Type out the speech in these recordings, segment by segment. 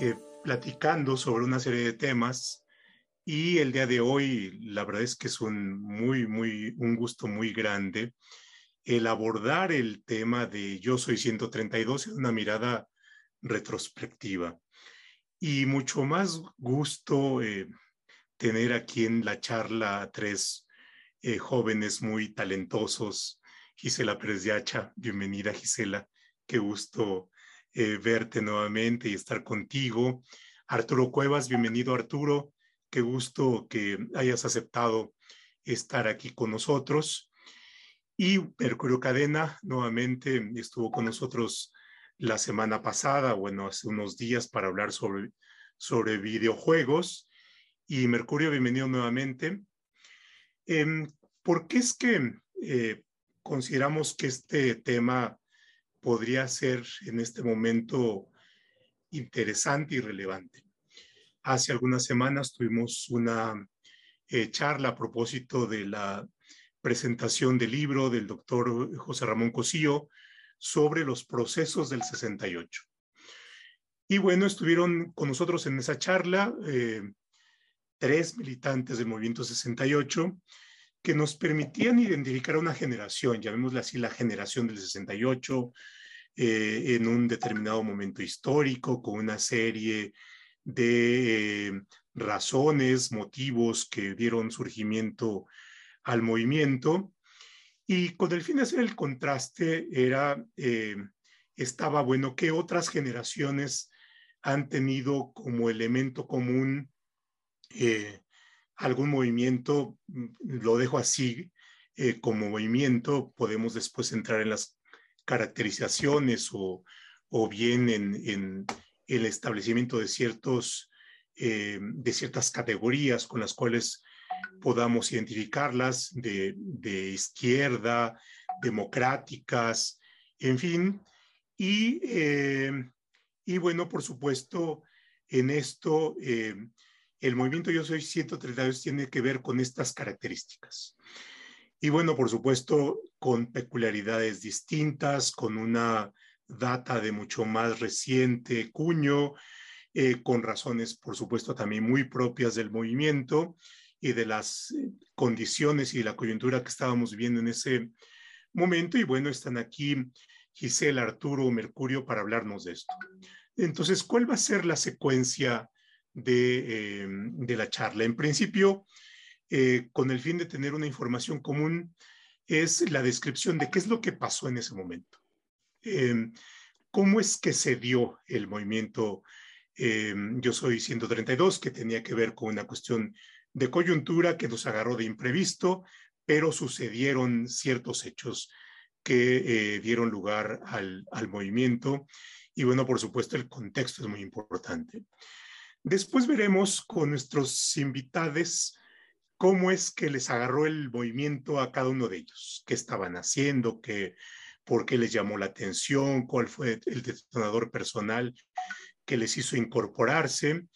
eh, platicando sobre una serie de temas y el día de hoy la verdad es que es un muy, muy, un gusto muy grande el abordar el tema de Yo Soy 132 en una mirada retrospectiva. Y mucho más gusto eh, tener aquí en la charla a tres eh, jóvenes muy talentosos. Gisela Pérez de Hacha, bienvenida Gisela, qué gusto eh, verte nuevamente y estar contigo. Arturo Cuevas, bienvenido Arturo, qué gusto que hayas aceptado estar aquí con nosotros. Y Mercurio Cadena nuevamente estuvo con nosotros la semana pasada, bueno, hace unos días para hablar sobre, sobre videojuegos. Y Mercurio, bienvenido nuevamente. Eh, ¿Por qué es que eh, consideramos que este tema podría ser en este momento interesante y relevante? Hace algunas semanas tuvimos una eh, charla a propósito de la presentación del libro del doctor José Ramón Cosío sobre los procesos del 68. Y bueno, estuvieron con nosotros en esa charla eh, tres militantes del movimiento 68 que nos permitían identificar una generación, llamémosla así la generación del 68, eh, en un determinado momento histórico, con una serie de eh, razones, motivos que dieron surgimiento al movimiento. Y con el fin de hacer el contraste, era, eh, estaba bueno que otras generaciones han tenido como elemento común algún movimiento, mm, lo dejo así, eh, como movimiento, podemos después entrar en las caracterizaciones o, o bien en, en, el establecimiento de, ciertos, de ciertas categorías con las cuales podamos identificarlas de, izquierda, democráticas, en fin. Y, eh, y bueno, por supuesto, en esto, eh, el movimiento Yo Soy 132 tiene que ver con estas características. Y bueno, por supuesto, con peculiaridades distintas, con una data de mucho más reciente cuño, eh, con razones, por supuesto, también muy propias del movimiento y de las eh, condiciones y de la coyuntura que estábamos viviendo en ese momento. Y bueno, están aquí Gisela, Arturo, Mercurio para hablarnos de esto. Entonces, ¿cuál va a ser la secuencia de, em, de la charla? En principio, eh, con el fin de tener una información común, es la descripción de qué es lo que pasó en ese momento. Em, ¿Cómo es que se dio el movimiento em, Yo Soy 132, que tenía que ver con una cuestión de coyuntura que nos agarró de imprevisto, pero sucedieron ciertos hechos que eh, dieron lugar al, al, movimiento. Y bueno, por supuesto, el contexto es muy importante. Después veremos con nuestros invitados cómo es que les agarró el movimiento a cada uno de ellos, qué estaban haciendo, qué, por qué les llamó la atención, cuál fue el detonador personal que les hizo incorporarse.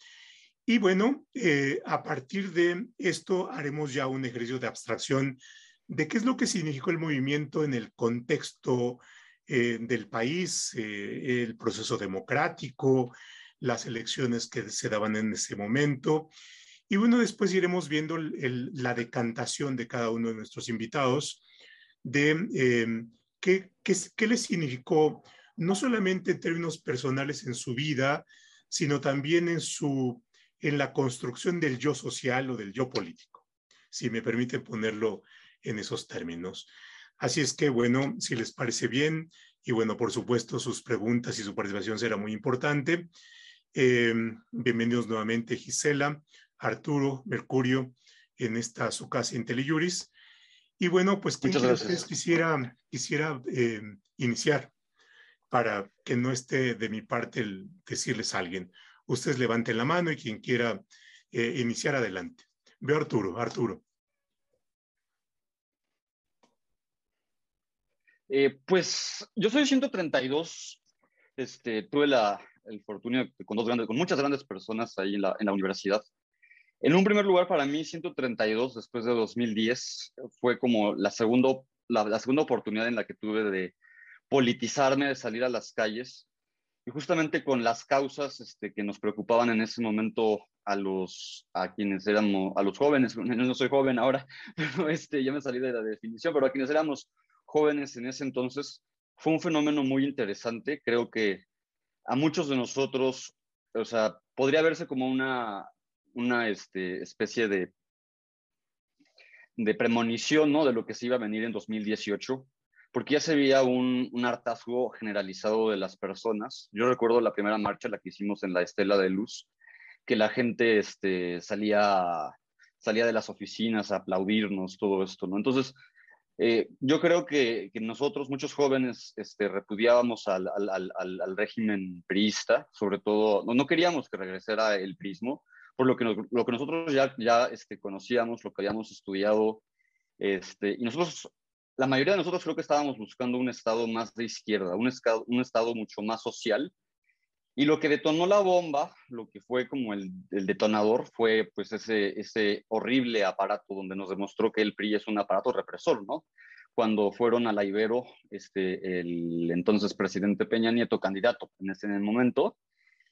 Y bueno, eh, a partir de esto haremos ya un ejercicio de abstracción de qué es lo que significó el movimiento en el contexto eh, del país, eh, el proceso democrático, las elecciones que se daban en ese momento. Y bueno, después iremos viendo la decantación de cada uno de nuestros invitados de em, qué, qué, qué les significó, no solamente en términos personales en su vida, sino también en su en la construcción del yo social o del yo político, si me permite ponerlo en esos términos. Así es que, bueno, si les parece bien, y bueno, por supuesto, sus preguntas y su participación será muy importante. Eh, bienvenidos nuevamente, Gisela, Arturo, Mercurio, en esta su casa IntelliJuris. Y bueno, pues quisiera, quisiera eh, iniciar para que no esté de mi parte el decirles a alguien ustedes levanten la mano y quien quiera eh, iniciar adelante. Veo Arturo, Arturo. Eh, pues yo soy 132, este, tuve la el fortuna con, dos grandes, con muchas grandes personas ahí en la, en la universidad. En un primer lugar, para mí, 132 después de 2010 fue como la, segundo, la, la segunda oportunidad en la que tuve de politizarme, de salir a las calles y justamente con las causas este, que nos preocupaban en ese momento a los a quienes éramos a los jóvenes no soy joven ahora pero este ya me salí de la definición pero a quienes éramos jóvenes en ese entonces fue un fenómeno muy interesante creo que a muchos de nosotros o sea podría verse como una una este, especie de de premonición ¿no? de lo que se iba a venir en 2018 porque ya se veía un, un, hartazgo generalizado de las personas. Yo recuerdo la primera marcha, la que hicimos en la Estela de Luz, que la gente este, salía, salía de las oficinas a aplaudirnos, todo esto, ¿no? Entonces, eh, yo creo que, que, nosotros, muchos jóvenes, este, repudiábamos al, al, al, al, régimen priista, sobre todo, no, no, queríamos que regresara el prismo, por lo que, nos, lo que nosotros ya, ya este, conocíamos, lo que habíamos estudiado, este, y nosotros la mayoría de nosotros creo que estábamos buscando un estado más de izquierda, un, estado, un estado mucho más social. Y lo que detonó la bomba, lo que fue como el, el, detonador, fue pues ese, ese horrible aparato donde nos demostró que el PRI es un aparato represor, ¿no? Cuando fueron a la Ibero, este, el entonces presidente Peña Nieto, candidato en ese momento,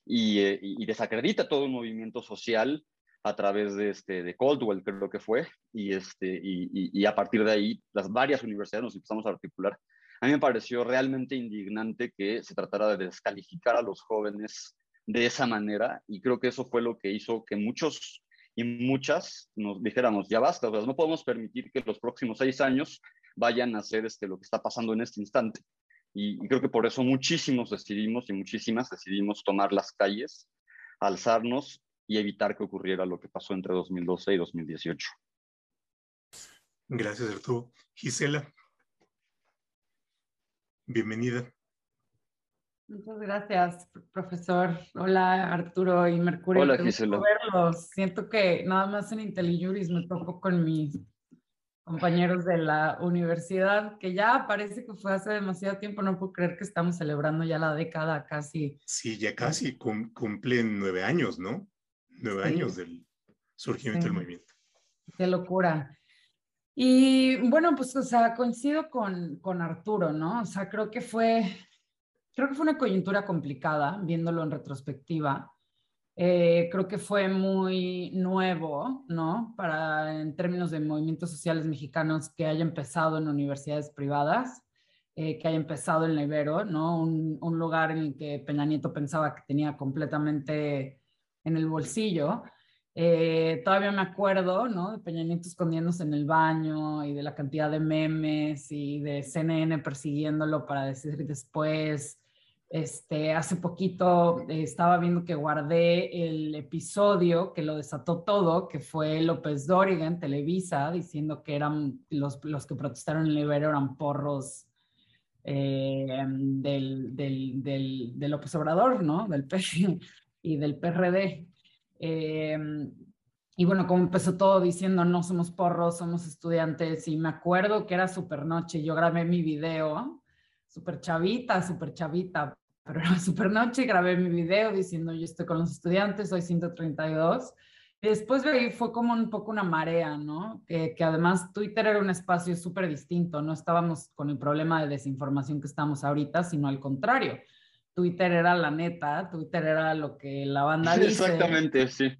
y, eh, y desacredita todo un movimiento social a través de, este, de Coldwell, creo que fue, y, este, y, y, a partir de ahí las varias universidades nos empezamos a articular. A mí me pareció realmente indignante que se tratara de descalificar a los jóvenes de esa manera y creo que eso fue lo que hizo que muchos y muchas nos dijéramos, ya basta, o no podemos permitir que los próximos seis años vayan a hacer este, lo que está pasando en este instante. Y, y creo que por eso muchísimos decidimos y muchísimas decidimos tomar las calles, alzarnos y evitar que ocurriera lo que pasó entre 2012 y 2018. Gracias, Arturo. Gisela, bienvenida. Muchas gracias, profesor. Hola, Arturo y Mercurio. Hola, Gisela. Verlos. Siento que nada más en IntelliJuris me tocó con mis compañeros de la universidad, que ya parece que fue hace demasiado tiempo, no puedo creer que estamos celebrando ya la década casi. Sí, ya casi cumplen nueve años, ¿no? nueve sí. años del surgimiento sí. del movimiento. Qué locura. Y bueno, pues, coincido con, con Arturo, ¿no? O sea, creo que fue, creo que fue una coyuntura complicada, viéndolo en retrospectiva. Eh, creo que fue muy nuevo, ¿no? Para, en términos de movimientos sociales mexicanos, que haya empezado en universidades privadas, eh, que haya empezado en la ¿no? Un, un lugar en el que Peña Nieto pensaba que tenía completamente en el bolsillo. Eh, todavía me acuerdo, ¿no? De Peña Nieto escondiéndose en el baño y de la cantidad de memes y de CNN persiguiéndolo para decir después. Este, hace poquito eh, estaba viendo que guardé el episodio que lo desató todo, que fue López Dóriga en Televisa, diciendo que eran los, los que protestaron en Ibero eran porros eh, del, del, del, del, López Obrador, ¿no? Del PG y del PRD. Eh, y bueno, como empezó todo diciendo, no somos porros, somos estudiantes, y me acuerdo que era super noche, yo grabé mi video, super chavita, super chavita, pero era super noche, grabé mi video diciendo, yo estoy con los estudiantes, soy 132. Y después fue como un poco una marea, ¿no? Que, que además Twitter era un espacio súper distinto, no estábamos con el problema de desinformación que estamos ahorita, sino al contrario Twitter era la neta, Twitter era lo que la banda dice. Exactamente, sí.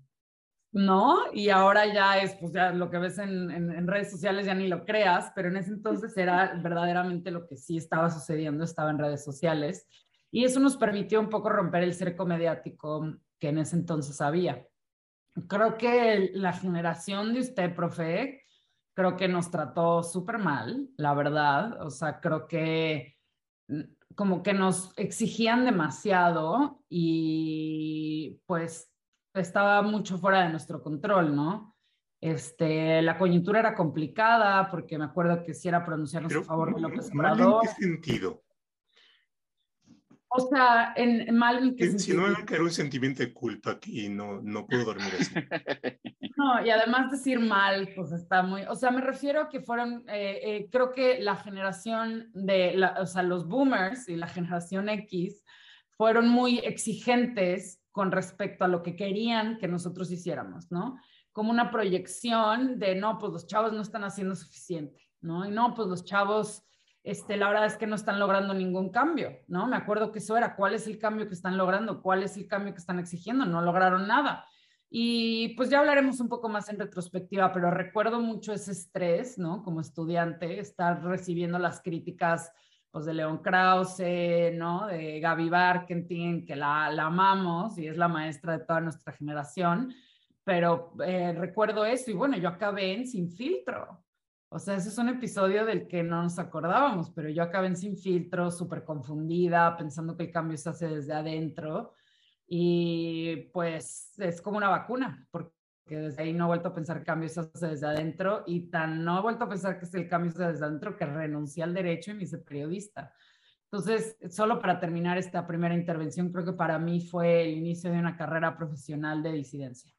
¿No? Y ahora ya es, pues ya lo que ves en, en, en, redes sociales ya ni lo creas, pero en ese entonces era verdaderamente lo que sí estaba sucediendo, estaba en redes sociales. Y eso nos permitió un poco romper el cerco mediático que en ese entonces había. Creo que la generación de usted, profe, creo que nos trató súper mal, la verdad. O sea, creo que como que nos exigían demasiado y pues estaba mucho fuera de nuestro control, ¿no? Este, la coyuntura era complicada porque me acuerdo que si era pronunciarnos Pero, a favor de López Obrador. ¿En qué sentido? O sea, en mal en qué si sentido. no me va a caer un sentimiento de culpa y no, no puedo dormir así. No, y además decir mal, pues está muy, o sea, me refiero a que fueron, eh, eh, creo que la generación de, la, o sea, los boomers y la generación X fueron muy exigentes con respecto a lo que querían que nosotros hiciéramos, ¿no? Como una proyección de, no, pues los chavos no están haciendo suficiente, ¿no? Y no, pues los chavos este, la verdad es que no están logrando ningún cambio, ¿no? Me acuerdo que eso era, ¿cuál es el cambio que están logrando? ¿Cuál es el cambio que están exigiendo? No lograron nada. Y pues ya hablaremos un poco más en retrospectiva, pero recuerdo mucho ese estrés, ¿no? Como estudiante, estar recibiendo las críticas pues, de León Krause, ¿no? De Gaby Barkentin, que la, la amamos y es la maestra de toda nuestra generación, pero eh, recuerdo eso y bueno, yo acabé en Sin Filtro, o sea, ese es un episodio del que no nos acordábamos, pero yo acabé en sin filtro, súper confundida, pensando que el cambio se hace desde adentro. Y pues es como una vacuna, porque desde ahí no he vuelto a pensar que cambio se hace desde adentro y tan no he vuelto a pensar que el cambio se hace desde adentro que renuncié al derecho y me hice periodista. Entonces, solo para terminar esta primera intervención, creo que para mí fue el inicio de una carrera profesional de disidencia.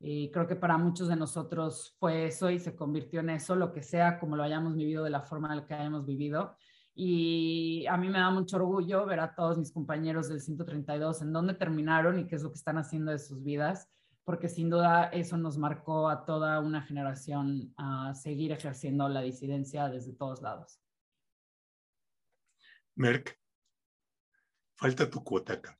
Y creo que para muchos de nosotros fue eso y se convirtió en eso, lo que sea, como lo hayamos vivido de la forma en la que hayamos vivido. Y a mí me da mucho orgullo ver a todos mis compañeros del 132 en dónde terminaron y qué es lo que están haciendo de sus vidas, porque sin duda eso nos marcó a toda una generación a seguir ejerciendo la disidencia desde todos lados. Merck, falta tu cuota acá.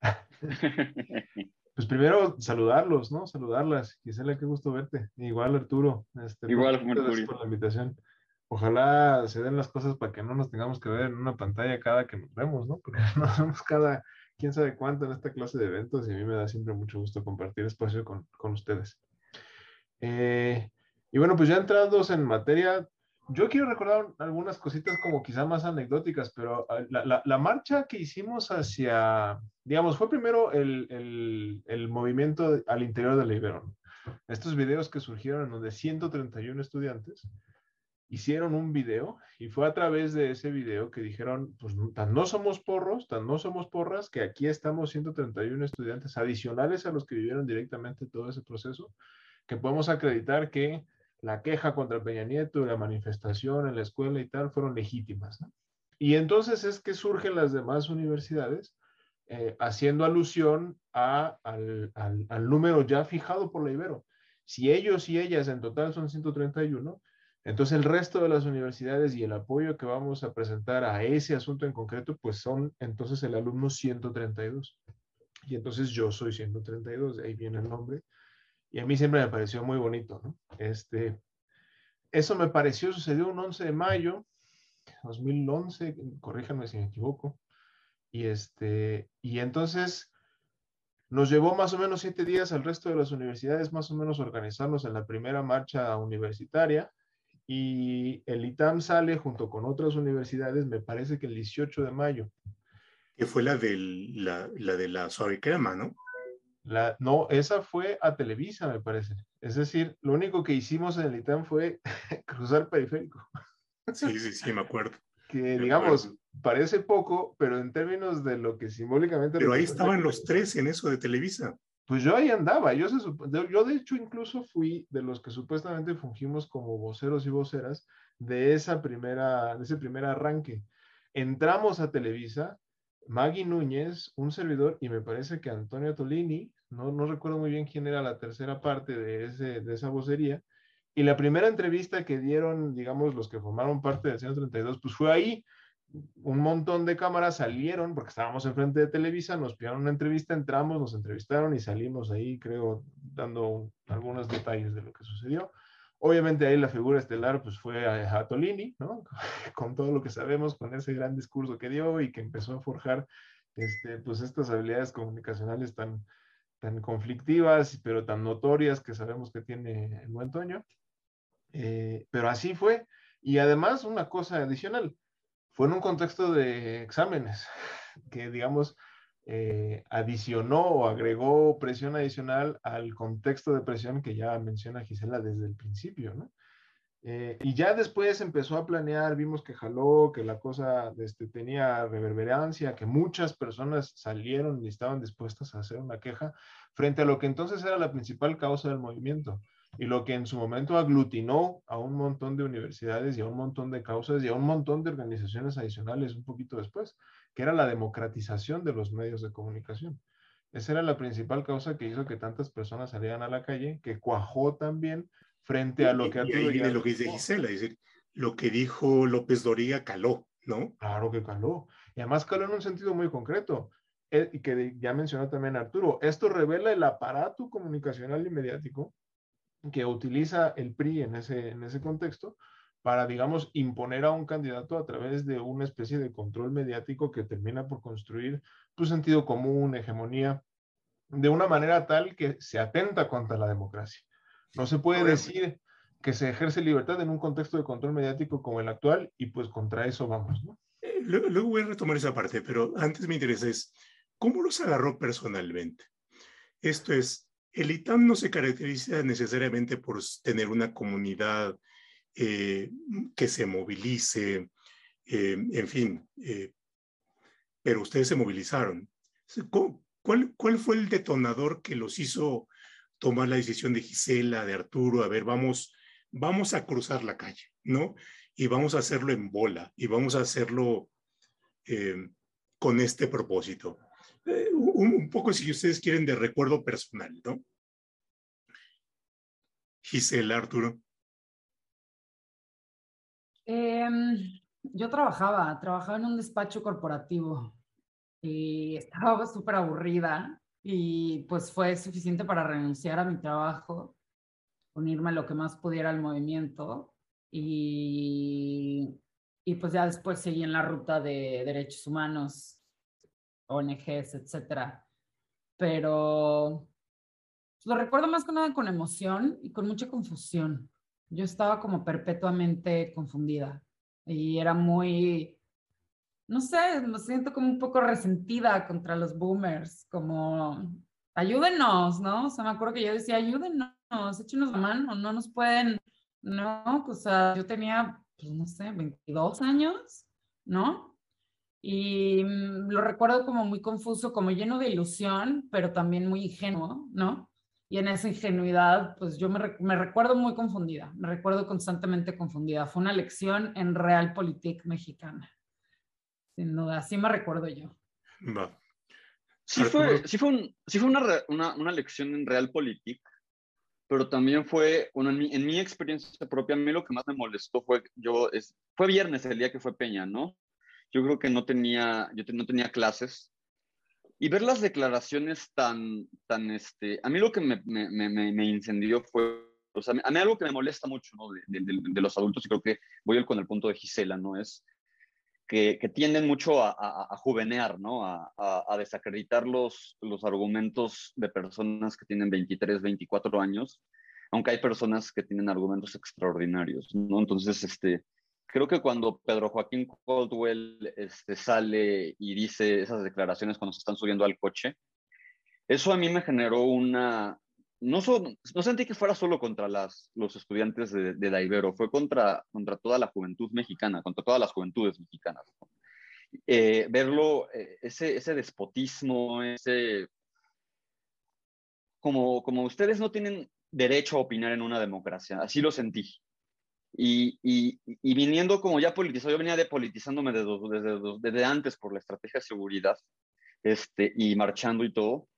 Pues primero saludarlos, ¿no? Saludarlas. Gisela, qué gusto verte. Igual Arturo. Este, Igual, Gracias por la invitación. Ojalá se den las cosas para que no nos tengamos que ver en una pantalla cada que nos vemos, ¿no? Porque nos vemos cada quién sabe cuánto en esta clase de eventos y a mí me da siempre mucho gusto compartir espacio con, con ustedes. Eh, y bueno, pues ya entrados en materia, yo quiero recordar algunas cositas como quizá más anecdóticas, pero ah, la, la, marcha que hicimos hacia, digamos, fue primero el, el, el movimiento al interior de la Ibero. Estos videos que surgieron en donde 131 estudiantes hicieron un video y fue a través de ese video que dijeron, pues tan no somos porros, tan no somos porras, que aquí estamos 131 estudiantes adicionales a los que vivieron directamente todo ese proceso, que podemos acreditar que la queja contra Peña Nieto, la manifestación en la escuela y tal, fueron legítimas. Y entonces es que surgen las demás universidades eh, haciendo alusión al, número ya fijado por la Ibero. Si ellos y ellas en total son 131, entonces el resto de las universidades y el apoyo que vamos a presentar a ese asunto en concreto, pues son entonces el alumno 132. Y entonces yo soy 132, de ahí viene el nombre. Y a mí siempre me pareció muy bonito, ¿no? Este, eso me pareció, sucedió un 11 de mayo 2011, corríjanme si me equivoco. Y, este, y entonces nos llevó más o menos siete días al resto de las universidades, más o menos organizarnos en la primera marcha universitaria. Y el ITAM sale junto con otras universidades, me parece que el 18 de mayo. Que fue la, del, la, la de la suave crema, ¿no? No, esa fue a Televisa, me parece. Es decir, lo único que hicimos en el ITAM fue cruzar periférico. Sí, sí, sí, me acuerdo. que digamos, parece poco, pero en términos de lo que simbólicamente... Pero ahí estaban los tres en eso de Televisa. Pues yo ahí andaba, yo, yo de hecho incluso fui de los que supuestamente fungimos como voceros y voceras de, esa primera, de ese primer arranque. Entramos a Televisa, Maggie Núñez, un servidor, y me parece que Antonio Tolini, no, no recuerdo muy bien quién era la tercera parte de, de esa vocería, y la primera entrevista que dieron, digamos, los que formaron parte del 132, pues fue ahí. Un montón de cámaras salieron, porque estábamos enfrente de Televisa, nos pidieron una entrevista, entramos, nos entrevistaron y salimos ahí, creo, dando algunos detalles de lo que sucedió. Obviamente ahí la figura estelar pues fue a, Tolini, ¿no? Con todo lo que sabemos, con ese gran discurso que dio y que empezó a forjar este, pues estas habilidades comunicacionales tan, tan conflictivas, pero tan notorias que sabemos que tiene el buen Toño. Eh, pero así fue. Y además, una cosa adicional, fue en un contexto de exámenes, que digamos, eh, adicionó o agregó presión adicional al contexto de presión que ya menciona Gisela desde el principio. Eh, y ya después empezó a planear, vimos que jaló, que la cosa este, tenía reverberancia, que muchas personas salieron y estaban dispuestas a hacer una queja frente a lo que entonces era la principal causa del movimiento y lo que en su momento aglutinó a un montón de universidades y a un montón de causas y a un montón de organizaciones adicionales un poquito después, que era la democratización de los medios de comunicación. Esa era la principal causa que hizo que tantas personas salieran a la calle, que cuajó también frente a lo que... Y, y de lo que dice Gisela, es decir, lo que dijo López Doriga caló, ¿no? Claro que caló. Y además caló en un sentido muy concreto, eh, y que ya mencionó también Arturo. Esto revela el aparato comunicacional y mediático que utiliza el PRI en ese, en ese contexto para, digamos, imponer a un candidato a través de una especie de control mediático que termina por construir pues, sentido común, hegemonía, de una manera tal que se atenta contra la democracia. No se puede decir que se ejerce libertad en un contexto de control mediático como el actual y pues contra eso vamos, ¿no? Eh, luego voy a retomar esa parte, pero antes me interesa es, ¿cómo los agarró personalmente? Esto es, el ITAM no se caracteriza necesariamente por tener una comunidad eh, que se movilice, eh, en fin, eh, pero ustedes se movilizaron. ¿Cuál, ¿Cuál fue el detonador que los hizo tomar la decisión de Gisela, de Arturo? A ver, vamos, vamos a cruzar la calle, ¿no? Y vamos a hacerlo en bola y vamos a hacerlo con este propósito. Un, poco, si ustedes quieren, de recuerdo personal, ¿no? Gisela, Arturo. Yo trabajaba, trabajaba en un despacho corporativo y estaba súper aburrida y pues fue suficiente para renunciar a mi trabajo, unirme lo que más pudiera al movimiento y, y pues ya después seguí en la ruta de derechos humanos, ONGs, etcétera. Pero lo recuerdo más que nada con emoción y con mucha confusión yo estaba como perpetuamente confundida y era muy, no sé, me siento como un poco resentida contra los boomers, como ayúdenos, ¿no? O sea, me acuerdo que yo decía, ayúdenos, échenos la mano, no nos pueden, no, o sea, yo tenía, pues no sé, 22 años, ¿no? Y mm, lo recuerdo como muy confuso, como lleno de ilusión, pero también muy ingenuo, ¿no? Y en esa ingenuidad, pues yo me, me, recuerdo muy confundida, me recuerdo constantemente confundida. Fue una lección en Realpolitik mexicana. Sin duda, así me recuerdo yo. Sí fue, sí fue, un, sí fue una, una, una, lección en Realpolitik, pero también fue, bueno, en mi, en mi, experiencia propia, a mí lo que más me molestó fue, yo, es, fue viernes el día que fue Peña, ¿no? Yo creo que no tenía, yo no tenía clases, y ver las declaraciones tan, tan, este, a mí lo que me, me, me, me incendió fue, o sea, a mí algo que me molesta mucho, ¿no? De, de, de, los adultos, y creo que voy con el punto de Gisela, ¿no? Es que, que tienden mucho a, a, a juvenear, ¿no? A, a, desacreditar los, los argumentos de personas que tienen 23, 24 años, aunque hay personas que tienen argumentos extraordinarios, ¿no? Entonces, este, creo que cuando Pedro Joaquín Caldwell este, sale y dice esas declaraciones cuando se están subiendo al coche, eso a mí me generó una... No, no sentí que fuera solo contra las, los estudiantes de, de Daibero, fue contra, contra toda la juventud mexicana, contra todas las juventudes mexicanas. Eh, verlo, eh, ese, ese despotismo, ese... Como, como ustedes no tienen derecho a opinar en una democracia, así lo sentí. Y, y, y, viniendo como ya politizado, yo venía depolitizándome desde, desde, desde antes por la estrategia de seguridad este, y marchando y todo.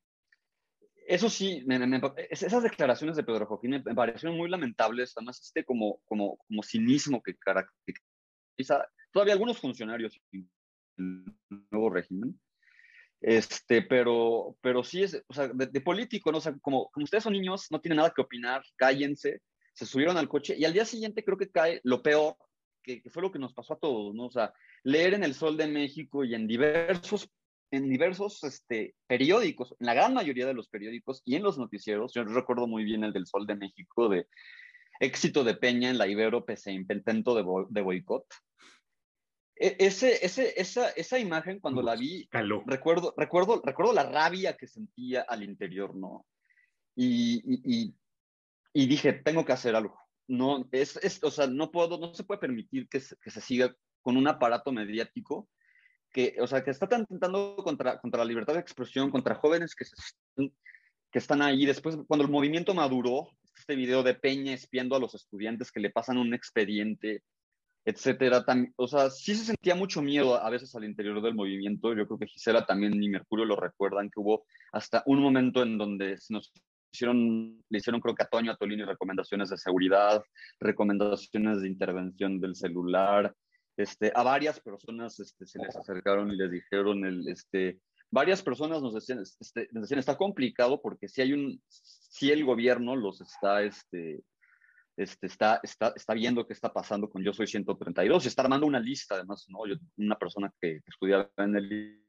Eso sí, me, me, esas declaraciones de Pedro Joaquín me, parecieron muy lamentables, además este como, como, como cinismo que caracteriza todavía algunos funcionarios del nuevo régimen. Este, pero, pero sí es, o sea, de, de político, ¿no? O sea, como, como ustedes son niños, no tienen nada que opinar, cállense, se subieron al coche y al día siguiente creo que cae lo peor, que, que, fue lo que nos pasó a todos, ¿no? O sea, leer en el Sol de México y en diversos, en diversos este, periódicos, en la gran mayoría de los periódicos y en los noticieros, yo recuerdo muy bien el del Sol de México de éxito de Peña en la Ibero pese a intento de, bo de boicot. E ese, ese, esa, esa imagen cuando la vi, recuerdo, recuerdo, recuerdo la rabia que sentía al interior, ¿no? Y, y, y y dije, tengo que hacer algo. No, es, es, o sea, no puedo, no se puede permitir que se, que se siga con un aparato mediático que, o sea, que está intentando contra, contra la libertad de expresión, contra jóvenes que, se, que están ahí. Después, cuando el movimiento maduró, este video de Peña espiando a los estudiantes que le pasan un expediente, etcétera. Tam, o sea, sí se sentía mucho miedo a veces al interior del movimiento. Yo creo que Gisela también y Mercurio lo recuerdan, que hubo hasta un momento en donde se nos hicieron, le hicieron creo que a Toño Atolini recomendaciones de seguridad, recomendaciones de intervención del celular, este, a varias personas este, se les acercaron y les dijeron, el, este, varias personas nos decían, este, nos decían, está complicado porque si hay un, si el gobierno los está, este, este, está, está, está viendo qué está pasando con Yo Soy 132 y está armando una lista, además, ¿no? Yo, una persona que estudiaba en el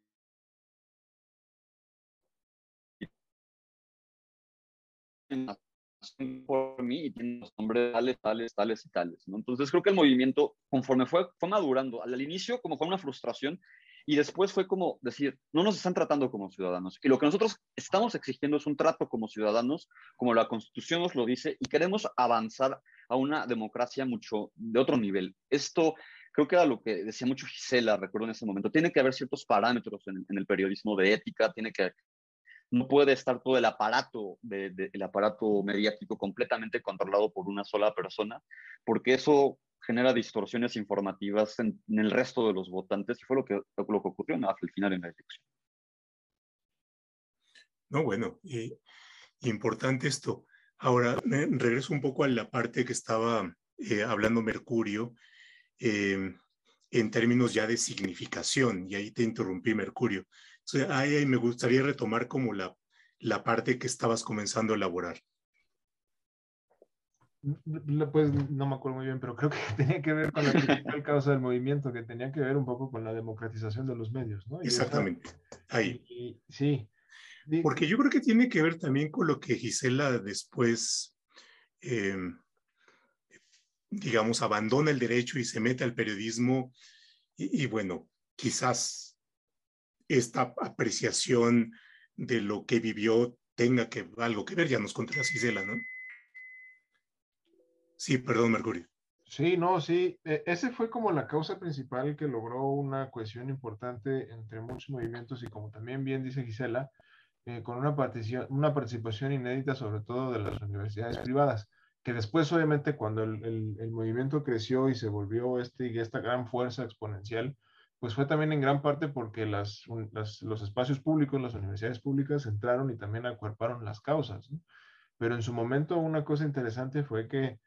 por mí y tiene los nombres tales, tales, tales y tales. ¿no? Entonces creo que el movimiento, conforme fue, fue madurando, al inicio como fue una frustración y después fue como decir, no nos están tratando como ciudadanos. Y lo que nosotros estamos exigiendo es un trato como ciudadanos, como la Constitución nos lo dice, y queremos avanzar a una democracia mucho de otro nivel. Esto creo que era lo que decía mucho Gisela, recuerdo en ese momento. Tiene que haber ciertos parámetros en, en el periodismo de ética, tiene que no puede estar todo el aparato, de, el aparato mediático completamente controlado por una sola persona, porque eso genera distorsiones informativas en, el resto de los votantes y fue lo que, lo que ocurrió al final en la elección. No, bueno, importante esto. Ahora, regreso un poco a la parte que estaba eh, hablando Mercurio, eh, en términos ya de significación, y ahí te interrumpí, Mercurio ahí me gustaría retomar como la, la parte que estabas comenzando a elaborar. Pues no me acuerdo muy bien, pero creo que tenía que ver con la principal causa del movimiento, que tenía que ver un poco con la democratización de los medios, ¿no? Exactamente, ahí. sí. Porque yo creo que tiene que ver también con lo que Gisela después, em, digamos, abandona el derecho y se mete al periodismo. y bueno, quizás esta apreciación de lo que vivió tenga que algo que ver, ya nos contó Gisela, ¿no? Sí, perdón, Mercurio. Sí, no, sí, e, ese fue como la causa principal que logró una cohesión importante entre muchos movimientos y como también bien dice Gisela, eh, con una participación, una participación inédita sobre todo de las universidades privadas, que después obviamente cuando el, el, el movimiento creció y se volvió este, esta gran fuerza exponencial, pues fue también en gran parte porque las, los espacios públicos, las universidades públicas entraron y también acuerparon las causas. Pero en su momento una cosa interesante fue que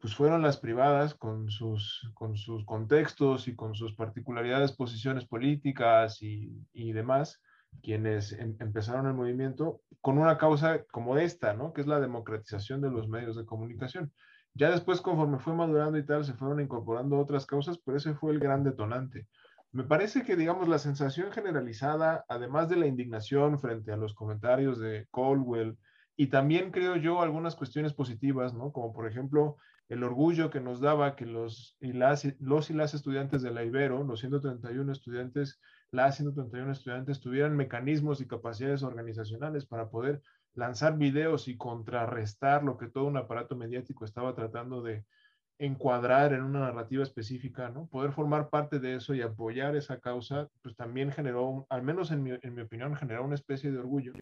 pues fueron las privadas con sus, con sus contextos y con sus particularidades, posiciones políticas y, y demás, quienes em, empezaron el movimiento con una causa como esta, ¿no? Que es la democratización de los medios de comunicación. Ya después, conforme fue madurando y tal, se fueron incorporando otras causas, pero ese fue el gran detonante. Me parece que, digamos, la sensación generalizada, además de la indignación frente a los comentarios de Colwell, y también creo yo algunas cuestiones positivas, ¿no? Como por ejemplo el orgullo que nos daba que los y las, los y las estudiantes de la Ibero, los 131 estudiantes, las 131 estudiantes tuvieran mecanismos y capacidades organizacionales para poder lanzar videos y contrarrestar lo que todo un aparato mediático estaba tratando de, encuadrar en una narrativa específica, ¿no? Poder formar parte de eso y apoyar esa causa, pues también generó, al menos en mi, opinión, generó una especie de orgullo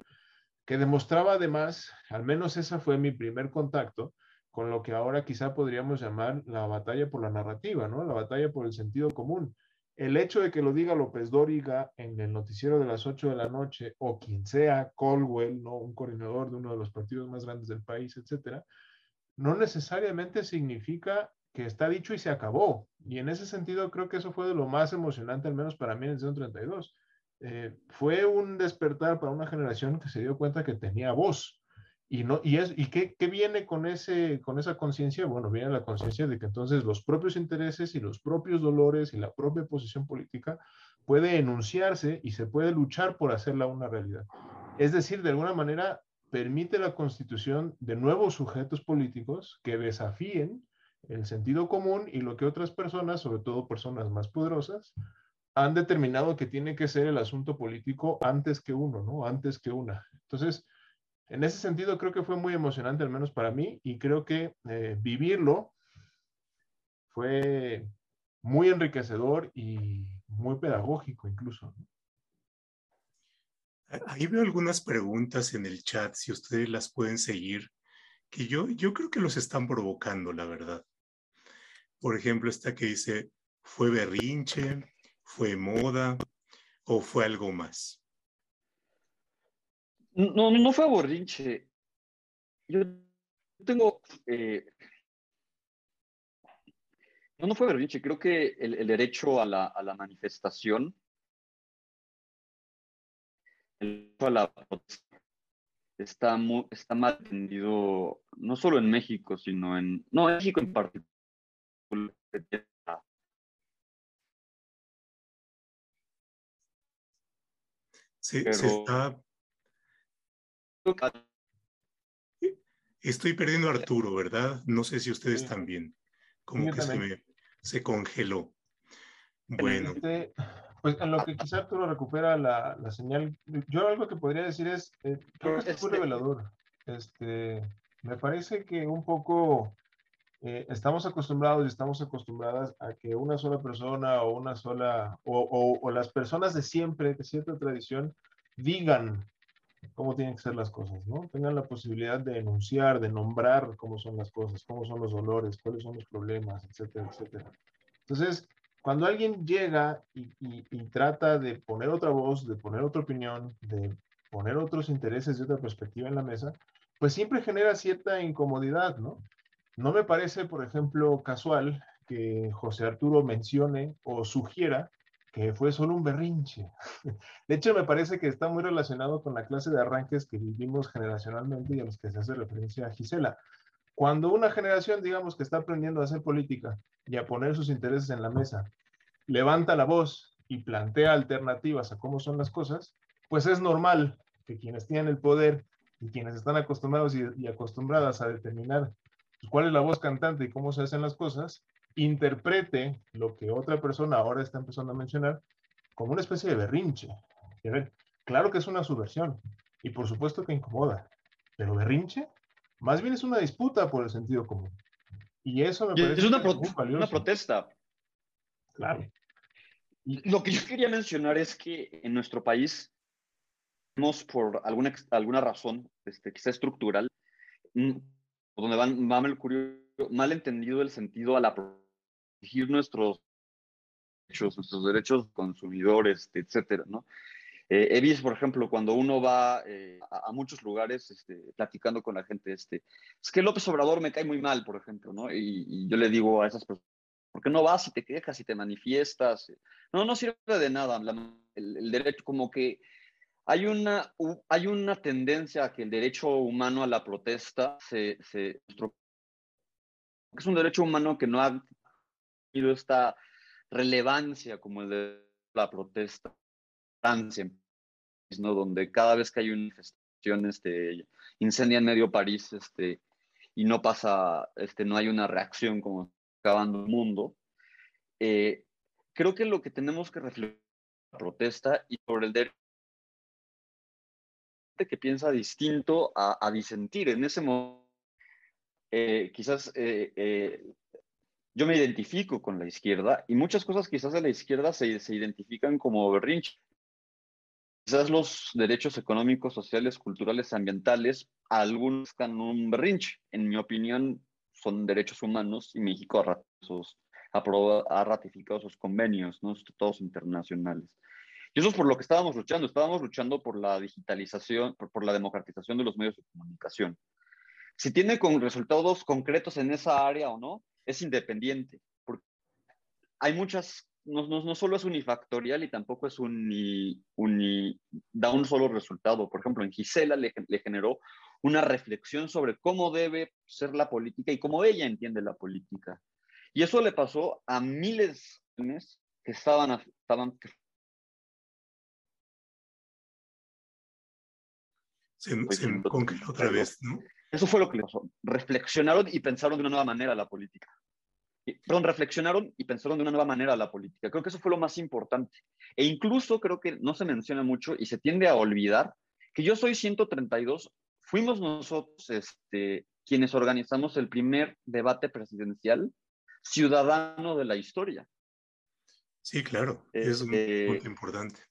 que demostraba además, al menos esa fue mi primer contacto, con lo que ahora quizá podríamos llamar la batalla por la narrativa, ¿no? La batalla por el sentido común. El hecho de que lo diga López Dóriga en el noticiero de las 8 de la noche o quien sea, Colwell, ¿no? Un coordinador de uno de los partidos más grandes del país, etcétera, no necesariamente significa que está dicho y se acabó. Y en ese sentido creo que eso fue de lo más emocionante, al menos para mí en el 132. Eh, fue un despertar para una generación que se dio cuenta que tenía voz. Y, no, y, es, y qué, qué viene con, ese, con esa conciencia? Bueno, viene la conciencia de que entonces los propios intereses y los propios dolores y la propia posición política puede enunciarse y se puede luchar por hacerla una realidad. Es decir, de alguna manera permite la constitución de nuevos sujetos políticos que desafíen el sentido común y lo que otras personas, sobre todo personas más poderosas, han determinado que tiene que ser el asunto político antes que uno, ¿no? Antes que una. Entonces, en ese sentido creo que fue muy emocionante, al menos para mí, y creo que eh, vivirlo fue muy enriquecedor y muy pedagógico incluso. Ahí veo algunas preguntas en el chat, si ustedes las pueden seguir, que yo, yo creo que los están provocando, la verdad. Por ejemplo, esta que dice, ¿fue berrinche? ¿Fue moda? ¿O fue algo más? No, no fue berrinche. yo tengo... Eh, no, no fue berrinche, creo que el, derecho a la, a la manifestación, el a la está, muy, está mal entendido, no solo en México, sino en, no, en México en particular. Sí, se está... Estoy perdiendo a Arturo, ¿verdad? No sé si ustedes también. Como que se me se congeló. Bueno. Este, pues en lo que quizá Arturo recupera la, la señal, yo algo que podría decir es, eh, creo que este revelador. Este, me parece que un poco eh, estamos acostumbrados y estamos acostumbradas a que una sola persona o una sola, o, o, o, las personas de siempre, de cierta tradición, digan cómo tienen que ser las cosas, ¿no? Tengan la posibilidad de enunciar, de nombrar cómo son las cosas, cómo son los dolores, cuáles son los problemas, etcétera, etcétera. Entonces, cuando alguien llega y, trata de poner otra voz, de poner otra opinión, de poner otros intereses de otra perspectiva en la mesa, pues siempre genera cierta incomodidad, ¿no? No me parece, por ejemplo, casual que José Arturo mencione o sugiera que fue solo un berrinche. De hecho, me parece que está muy relacionado con la clase de arranques que vivimos generacionalmente y a los que se hace referencia a Gisela. Cuando una generación, digamos, que está aprendiendo a hacer política y a poner sus intereses en la mesa, levanta la voz y plantea alternativas a cómo son las cosas, pues es normal que quienes tienen el poder y quienes están acostumbrados y, acostumbradas a determinar cuál es la voz cantante y cómo se hacen las cosas, interprete lo que otra persona ahora está empezando a mencionar como una especie de berrinche. claro que es una subversión y por supuesto que incomoda, pero berrinche más bien es una disputa por el sentido común. Y eso me parece es una, una protesta. Claro. Lo que yo quería mencionar es que en nuestro país, por alguna, alguna razón, este, quizá estructural, mm, donde van, va mal entendido el sentido a la nuestros derechos, nuestros derechos consumidores, etcétera, ¿no? Eh, he visto, por ejemplo, cuando uno va eh, a, muchos lugares este, platicando con la gente, este, es que López Obrador me cae muy mal, por ejemplo, ¿no? Y, yo le digo a esas personas, ¿por qué no vas y te quejas y te manifiestas? No, no sirve de nada. el, derecho, como que hay una, hay una tendencia a que el derecho humano a la protesta se, se es un derecho humano que no ha esta relevancia como el de la protesta, ¿no? donde cada vez que hay una manifestación este, incendian medio París este, y no pasa, este, no hay una reacción como acabando el mundo. Eh, creo que lo que tenemos que reflejar la protesta y sobre el derecho que piensa distinto a, disentir. En ese momento, eh, quizás eh, yo me identifico con la izquierda y muchas cosas quizás de la izquierda se, se identifican como berrinche. Quizás los derechos económicos, sociales, culturales, ambientales, algunos están un berrinche. En mi opinión, son derechos humanos y México ha, ha ratificado sus convenios, ¿no? internacionales. Y eso es por lo que estábamos luchando. Estábamos luchando por la digitalización, por, por la democratización de los medios de comunicación. Si tiene con resultados concretos en esa área o no, es independiente. Porque hay muchas, no, no, no, solo es unifactorial y tampoco es uni, uni, da un solo resultado. Por ejemplo, en Gisela le, le generó una reflexión sobre cómo debe ser la política y cómo ella entiende la política. Y eso le pasó a miles de que estaban, estaban se, se congeló otra vez, ¿no? Eso fue lo que le pasó. Reflexionaron y pensaron de una nueva manera la política. Perdón, reflexionaron y pensaron de una nueva manera la política. Creo que eso fue lo más importante. E incluso creo que no se menciona mucho y se tiende a olvidar que yo soy 132. Fuimos nosotros este, quienes organizamos el primer debate presidencial ciudadano de la historia. Sí, claro, es muy este, importante.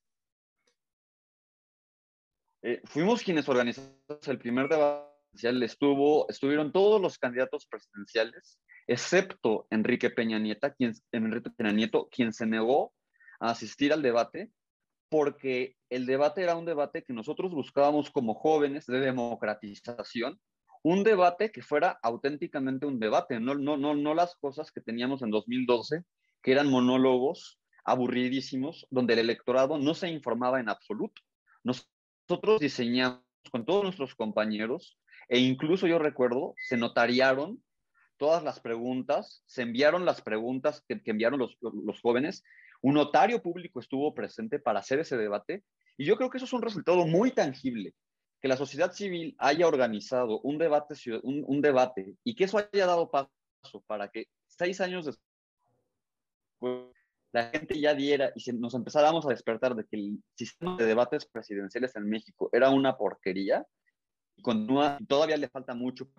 Eh, fuimos quienes organizamos el primer debate estuvo, estuvieron todos los candidatos presidenciales, excepto Enrique Peña, Nieto, quien se negó a asistir al debate porque el debate era un debate que nosotros buscábamos como jóvenes de democratización, un debate que fuera auténticamente un debate, no, no, no, no las cosas que teníamos en 2012, que eran monólogos aburridísimos, donde el electorado no se informaba en absoluto. Nosotros diseñamos con todos nuestros compañeros e incluso yo recuerdo, se notariaron todas las preguntas, se enviaron las preguntas que, enviaron los, los, jóvenes, un notario público estuvo presente para hacer ese debate y yo creo que eso es un resultado muy tangible, que la sociedad civil haya organizado un debate, un, un debate y que eso haya dado paso para que seis años después la gente ya diera y nos empezáramos a despertar de que el sistema de debates presidenciales en México era una porquería, continúa, todavía le falta mucho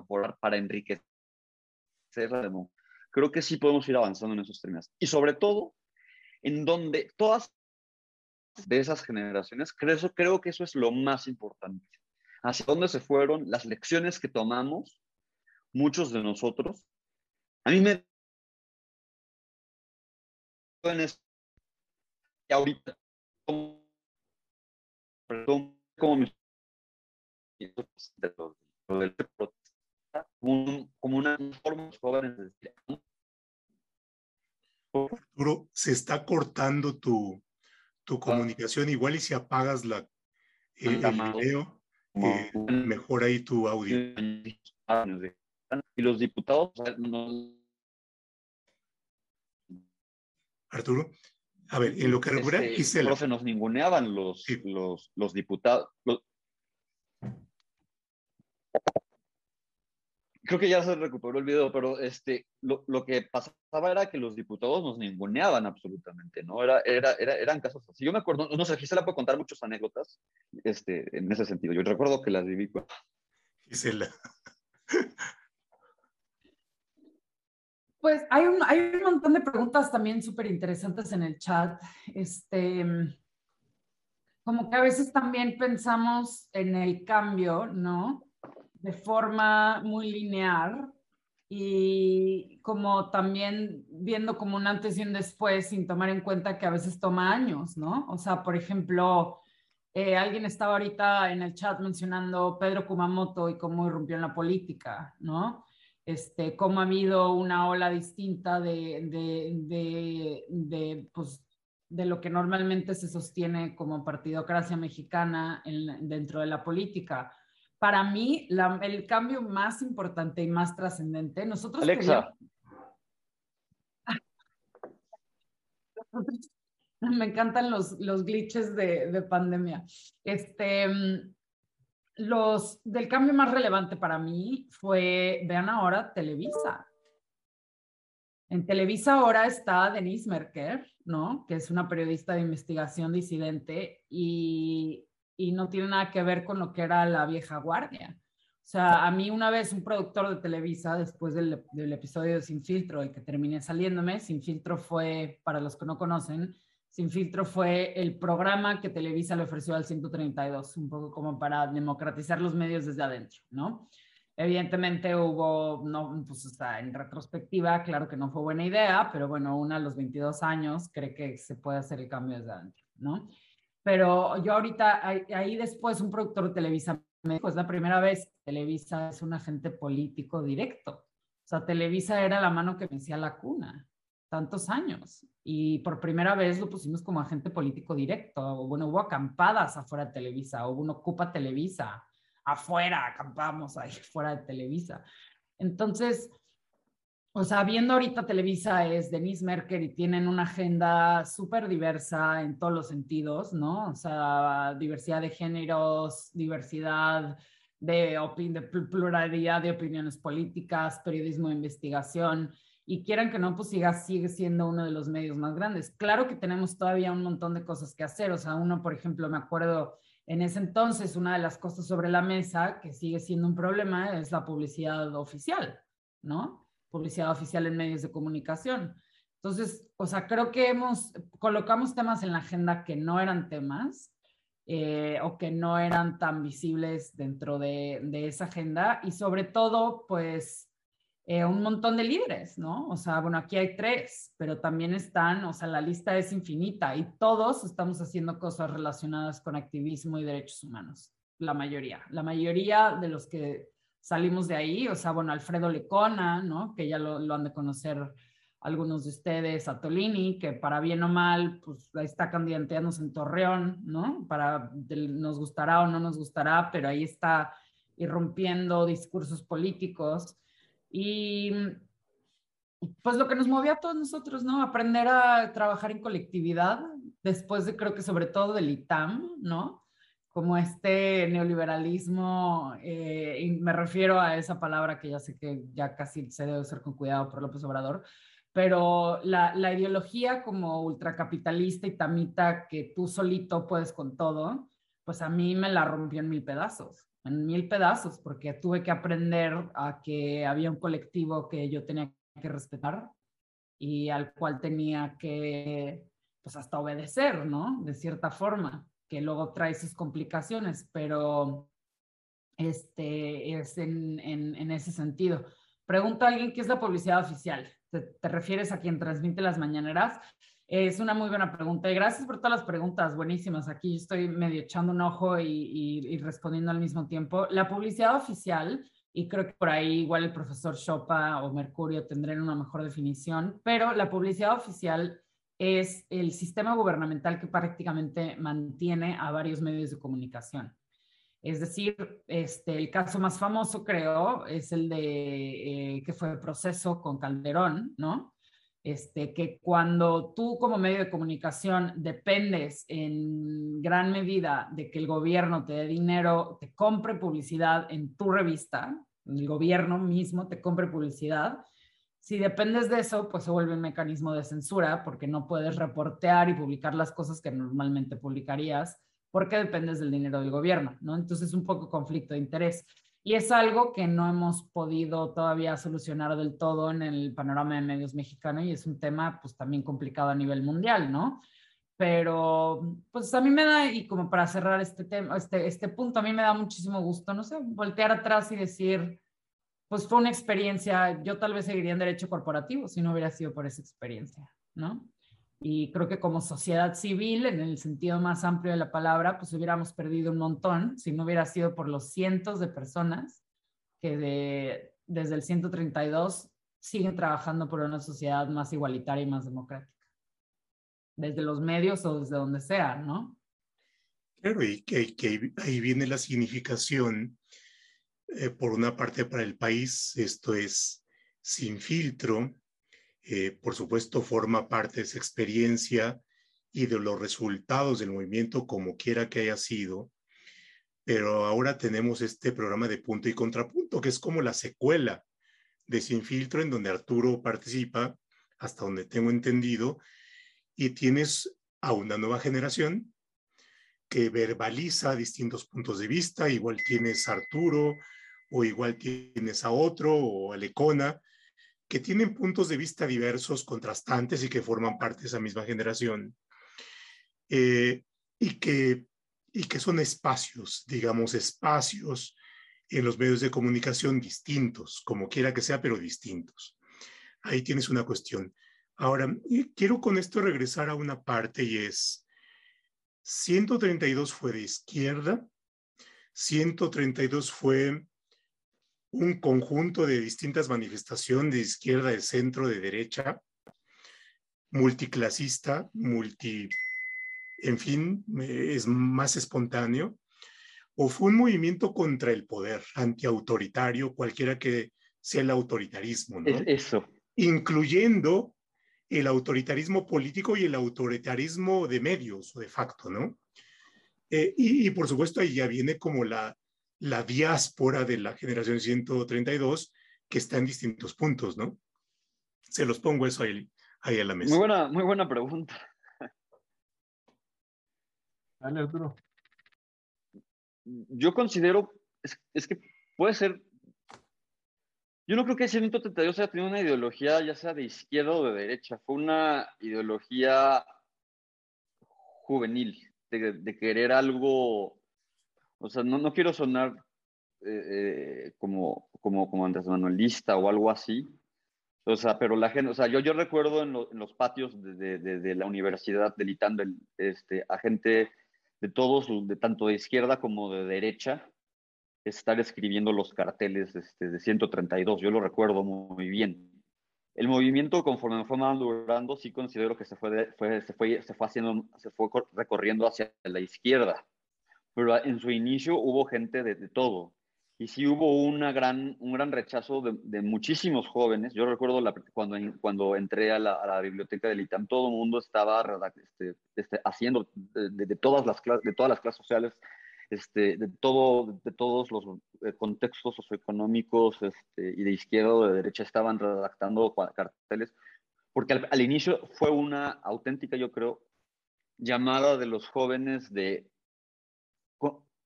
para enriquecer la democracia. Creo que sí podemos ir avanzando en esos términos. Y sobre todo, en donde todas de esas generaciones, creo, creo que eso es lo más importante. Hacia dónde se fueron, las lecciones que tomamos, muchos de nosotros. A mí me y ahorita como mis como, como una forma jóvenes de decir, Arturo, se está cortando tu, tu comunicación, igual y si apagas la, el, el video, eh, mejora ahí tu audio. Y los diputados no, Arturo. A ver, en lo que recupera este, Gisela. Profe, nos ninguneaban los, los, los diputados. Creo que ya se recuperó el video, pero este, lo, lo, que pasaba era que los diputados nos ninguneaban absolutamente, ¿no? Era, era, era, eran casos así. Yo me acuerdo, no sé, Gisela puede contar muchas anécdotas este, en ese sentido. Yo recuerdo que las viví. Gisela. Pues hay un, hay un montón de preguntas también súper interesantes en el chat. Este, como que a veces también pensamos en el cambio, ¿no? De forma muy lineal y como también viendo como un antes y un después sin tomar en cuenta que a veces toma años, ¿no? O sea, por ejemplo, eh, alguien estaba ahorita en el chat mencionando Pedro Kumamoto y cómo irrumpió en la política, ¿no? este, cómo ha habido una ola distinta de, de, de, pues, de lo que normalmente se sostiene como partidocracia mexicana dentro de la política. Para mí, el cambio más importante y más trascendente, nosotros... Alexa. Me encantan los, los glitches de, de pandemia. Este, los del cambio más relevante para mí fue, vean ahora, Televisa. En Televisa ahora está Denise Merker, ¿no? Que es una periodista de investigación disidente y, y no tiene nada que ver con lo que era la vieja guardia. O sea, a mí una vez un productor de Televisa, después del, episodio de Sin Filtro, el que terminé saliéndome, Sin Filtro fue, para los que no conocen, sin filtro fue el programa que Televisa le ofreció al 132, un poco como para democratizar los medios desde adentro, ¿no? Evidentemente hubo, no, pues está en retrospectiva, claro que no fue buena idea, pero bueno, una a los 22 años cree que se puede hacer el cambio desde adentro, ¿no? Pero yo ahorita, ahí, después un productor de Televisa me dijo, es la primera vez Televisa es un agente político directo. O sea, Televisa era la mano que me hacía la cuna tantos años. Y por primera vez lo pusimos como agente político directo. O, bueno, hubo acampadas afuera de Televisa, hubo un Ocupa Televisa, afuera, acampamos ahí fuera de Televisa. Entonces, o sea, viendo ahorita Televisa es Denise Merker y tienen una agenda súper diversa en todos los sentidos, ¿no? O sea, diversidad de géneros, diversidad de, de pluralidad de opiniones políticas, periodismo de investigación y quieran que no, pues siga, sigue siendo uno de los medios más grandes. Claro que tenemos todavía un montón de cosas que hacer, o sea, uno, por ejemplo, me acuerdo en ese entonces, una de las cosas sobre la mesa que sigue siendo un problema es la publicidad oficial, ¿no? Publicidad oficial en medios de comunicación. Entonces, o sea, creo que hemos, colocamos temas en la agenda que no eran temas eh, o que no eran tan visibles dentro de, de esa agenda y sobre todo, pues, eh, un montón de líderes, ¿no? O sea, bueno, aquí hay tres, pero también están, o sea, la lista es infinita y todos estamos haciendo cosas relacionadas con activismo y derechos humanos, la mayoría. La mayoría de los que salimos de ahí, o sea, bueno, Alfredo Lecona, ¿no? Que ya lo, lo han de conocer algunos de ustedes, a Tolini, que para bien o mal, pues ahí está candidateándose en Torreón, ¿no? Para, nos gustará o no nos gustará, pero ahí está irrumpiendo discursos políticos. Y pues lo que nos movió a todos nosotros, ¿no? Aprender a trabajar en colectividad, después de creo que sobre todo del ITAM, ¿no? Como este neoliberalismo, eh, y me refiero a esa palabra que ya sé que ya casi se debe hacer con cuidado por López Obrador, pero la, la ideología como ultracapitalista y tamita que tú solito puedes con todo, pues a mí me la rompió en mil pedazos, en mil pedazos, porque tuve que aprender a que había un colectivo que yo tenía que respetar y al cual tenía que, pues hasta obedecer, ¿no? De cierta forma, que luego trae sus complicaciones, pero este es en, en, ese sentido. Pregunta a alguien qué es la publicidad oficial. ¿Te, refieres a quien transmite las mañaneras? Es una muy buena pregunta y gracias por todas las preguntas, buenísimas. Aquí estoy medio echando un ojo y, y, respondiendo al mismo tiempo. La publicidad oficial, y creo que por ahí igual el profesor Chopa o Mercurio tendrán una mejor definición, pero la publicidad oficial es el sistema gubernamental que prácticamente mantiene a varios medios de comunicación. Es decir, este, el caso más famoso, creo, es el de eh, que fue el proceso con Calderón, ¿no? Este, que cuando tú como medio de comunicación dependes en gran medida de que el gobierno te dé dinero, te compre publicidad en tu revista, el gobierno mismo te compre publicidad, si dependes de eso, pues se vuelve un mecanismo de censura porque no puedes reportear y publicar las cosas que normalmente publicarías porque dependes del dinero del gobierno, ¿no? Entonces es un poco conflicto de interés. Y es algo que no hemos podido todavía solucionar del todo en el panorama de medios mexicano y es un tema pues también complicado a nivel mundial, ¿no? Pero pues a mí me da, y como para cerrar este tema, este, este punto, a mí me da muchísimo gusto, no sé, voltear atrás y decir, pues fue una experiencia, yo tal vez seguiría en derecho corporativo si no hubiera sido por esa experiencia, ¿no? Y creo que como sociedad civil, en el sentido más amplio de la palabra, pues hubiéramos perdido un montón si no hubiera sido por los cientos de personas que de, desde el 132 siguen trabajando por una sociedad más igualitaria y más democrática. Desde los medios o desde donde sea, ¿no? Claro, y que, que ahí viene la significación, eh, por una parte para el país, esto es sin filtro, eh, por supuesto, forma parte de esa experiencia y de los resultados del movimiento, como quiera que haya sido. Pero ahora tenemos este programa de punto y contrapunto, que es como la secuela de Sin Filtro, en donde Arturo participa, hasta donde tengo entendido, y tienes a una nueva generación que verbaliza distintos puntos de vista, igual tienes a Arturo, o igual tienes a otro, o a Lecona, que tienen puntos de vista diversos, contrastantes y que forman parte de esa misma generación, eh, y, que, y que son espacios, digamos, espacios en los medios de comunicación distintos, como quiera que sea, pero distintos. Ahí tienes una cuestión. Ahora, quiero con esto regresar a una parte y es, 132 fue de izquierda, 132 fue un conjunto de distintas manifestaciones de izquierda, de centro, de derecha, multiclasista, multi, en fin, es más espontáneo, o fue un movimiento contra el poder, antiautoritario, cualquiera que sea el autoritarismo, ¿no? eso. Incluyendo el autoritarismo político y el autoritarismo de medios de facto, ¿no? Eh, y, y, por supuesto ahí ya viene como la, la diáspora de la generación 132 que está en distintos puntos, ¿no? Se los pongo eso ahí, ahí a la mesa. Muy buena, muy buena pregunta. Dale, Arturo. Yo considero, es, que puede ser, yo no creo que ese 132 haya tenido una ideología ya sea de izquierda o de derecha, fue una ideología juvenil, de querer algo o sea, no, no quiero sonar eh, eh, como, como, como Andrés Manuelista o algo así. O sea, pero la gente, o sea, yo, yo recuerdo en, los patios de, de, de, la universidad del este, a gente de todos, de tanto de izquierda como de derecha, estar escribiendo los carteles este, de 132, yo lo recuerdo muy bien. El movimiento, conforme fue madurando, sí considero que se fue, se fue, se fue, haciendo, se fue recorriendo hacia la izquierda, pero en su inicio hubo gente de, de todo y sí hubo una gran, un gran rechazo de, muchísimos jóvenes. Yo recuerdo la, cuando, cuando entré a la, a la, biblioteca del ITAM, todo el mundo estaba este, este, haciendo de, todas las de todas las clases sociales, este, de, todo, de todos los eh, contextos socioeconómicos este, y de izquierda o de derecha estaban redactando carteles, porque al, inicio fue una auténtica, yo creo, llamada de los jóvenes de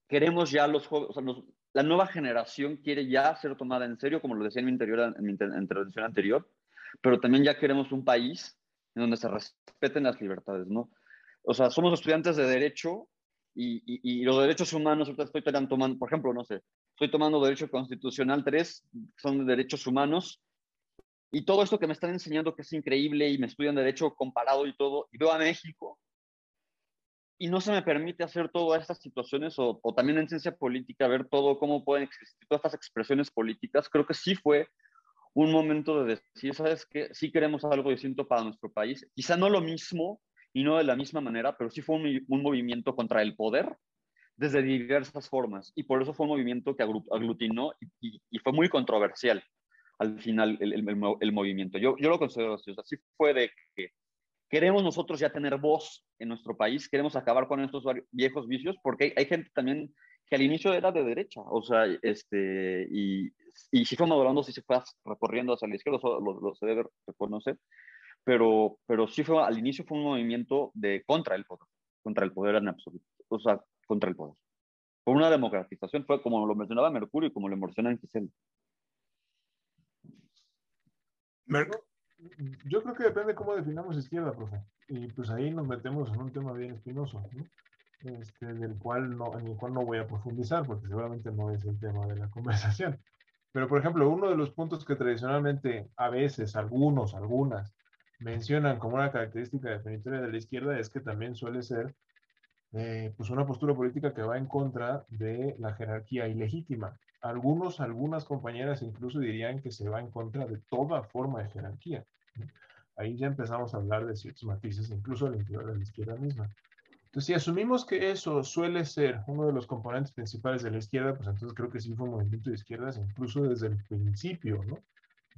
queremos ya los jóvenes, o sea, la nueva generación quiere ya ser tomada en serio, como lo decía en mi, interior, en mi intervención anterior, pero también ya queremos un país en donde se respeten las libertades, ¿no? O sea, somos estudiantes de derecho y, y, los derechos humanos, ahorita estoy tomando, por ejemplo, no sé, estoy tomando derecho constitucional 3, son de derechos humanos, y todo esto que me están enseñando que es increíble y me estudian derecho comparado y todo, y veo a México y no se me permite hacer todas estas situaciones o, también en ciencia política ver todo cómo pueden existir todas estas expresiones políticas, creo que sí fue un momento de decir, ¿sabes qué? Sí queremos algo distinto para nuestro país. Quizá no lo mismo y no de la misma manera, pero sí fue un, movimiento contra el poder desde diversas formas. Y por eso fue un movimiento que aglutinó y, fue muy controversial al final el, movimiento. Yo, yo lo considero así. O fue de que queremos nosotros ya tener voz en nuestro país, queremos acabar con estos viejos vicios, porque hay, gente también que al inicio era de derecha, o sea, este, y, y si fue madurando, si se fue recorriendo hacia la izquierda, lo, se debe reconocer, pero, pero sí fue, al inicio fue un movimiento de contra el poder, contra el poder en absoluto, o sea, contra el poder. Fue una democratización, fue como lo mencionaba Mercurio y como lo menciona Giselle. Mercurio yo creo que depende cómo definamos izquierda, profe. Y pues ahí nos metemos en un tema bien espinoso, este, del cual no, en el cual no voy a profundizar, porque seguramente no es el tema de la conversación. Pero, por ejemplo, uno de los puntos que tradicionalmente a veces algunos, algunas, mencionan como una característica definitoria de la izquierda es que también suele ser eh, pues una postura política que va en contra de la jerarquía ilegítima. Algunos, algunas compañeras incluso dirían que se va en contra de toda forma de jerarquía. Ahí ya empezamos a hablar de ciertos matices, incluso al interior de la izquierda misma. Entonces, si asumimos que eso suele ser uno de los componentes principales de la izquierda, pues entonces creo que sí fue un movimiento de izquierdas incluso desde el principio, ¿no?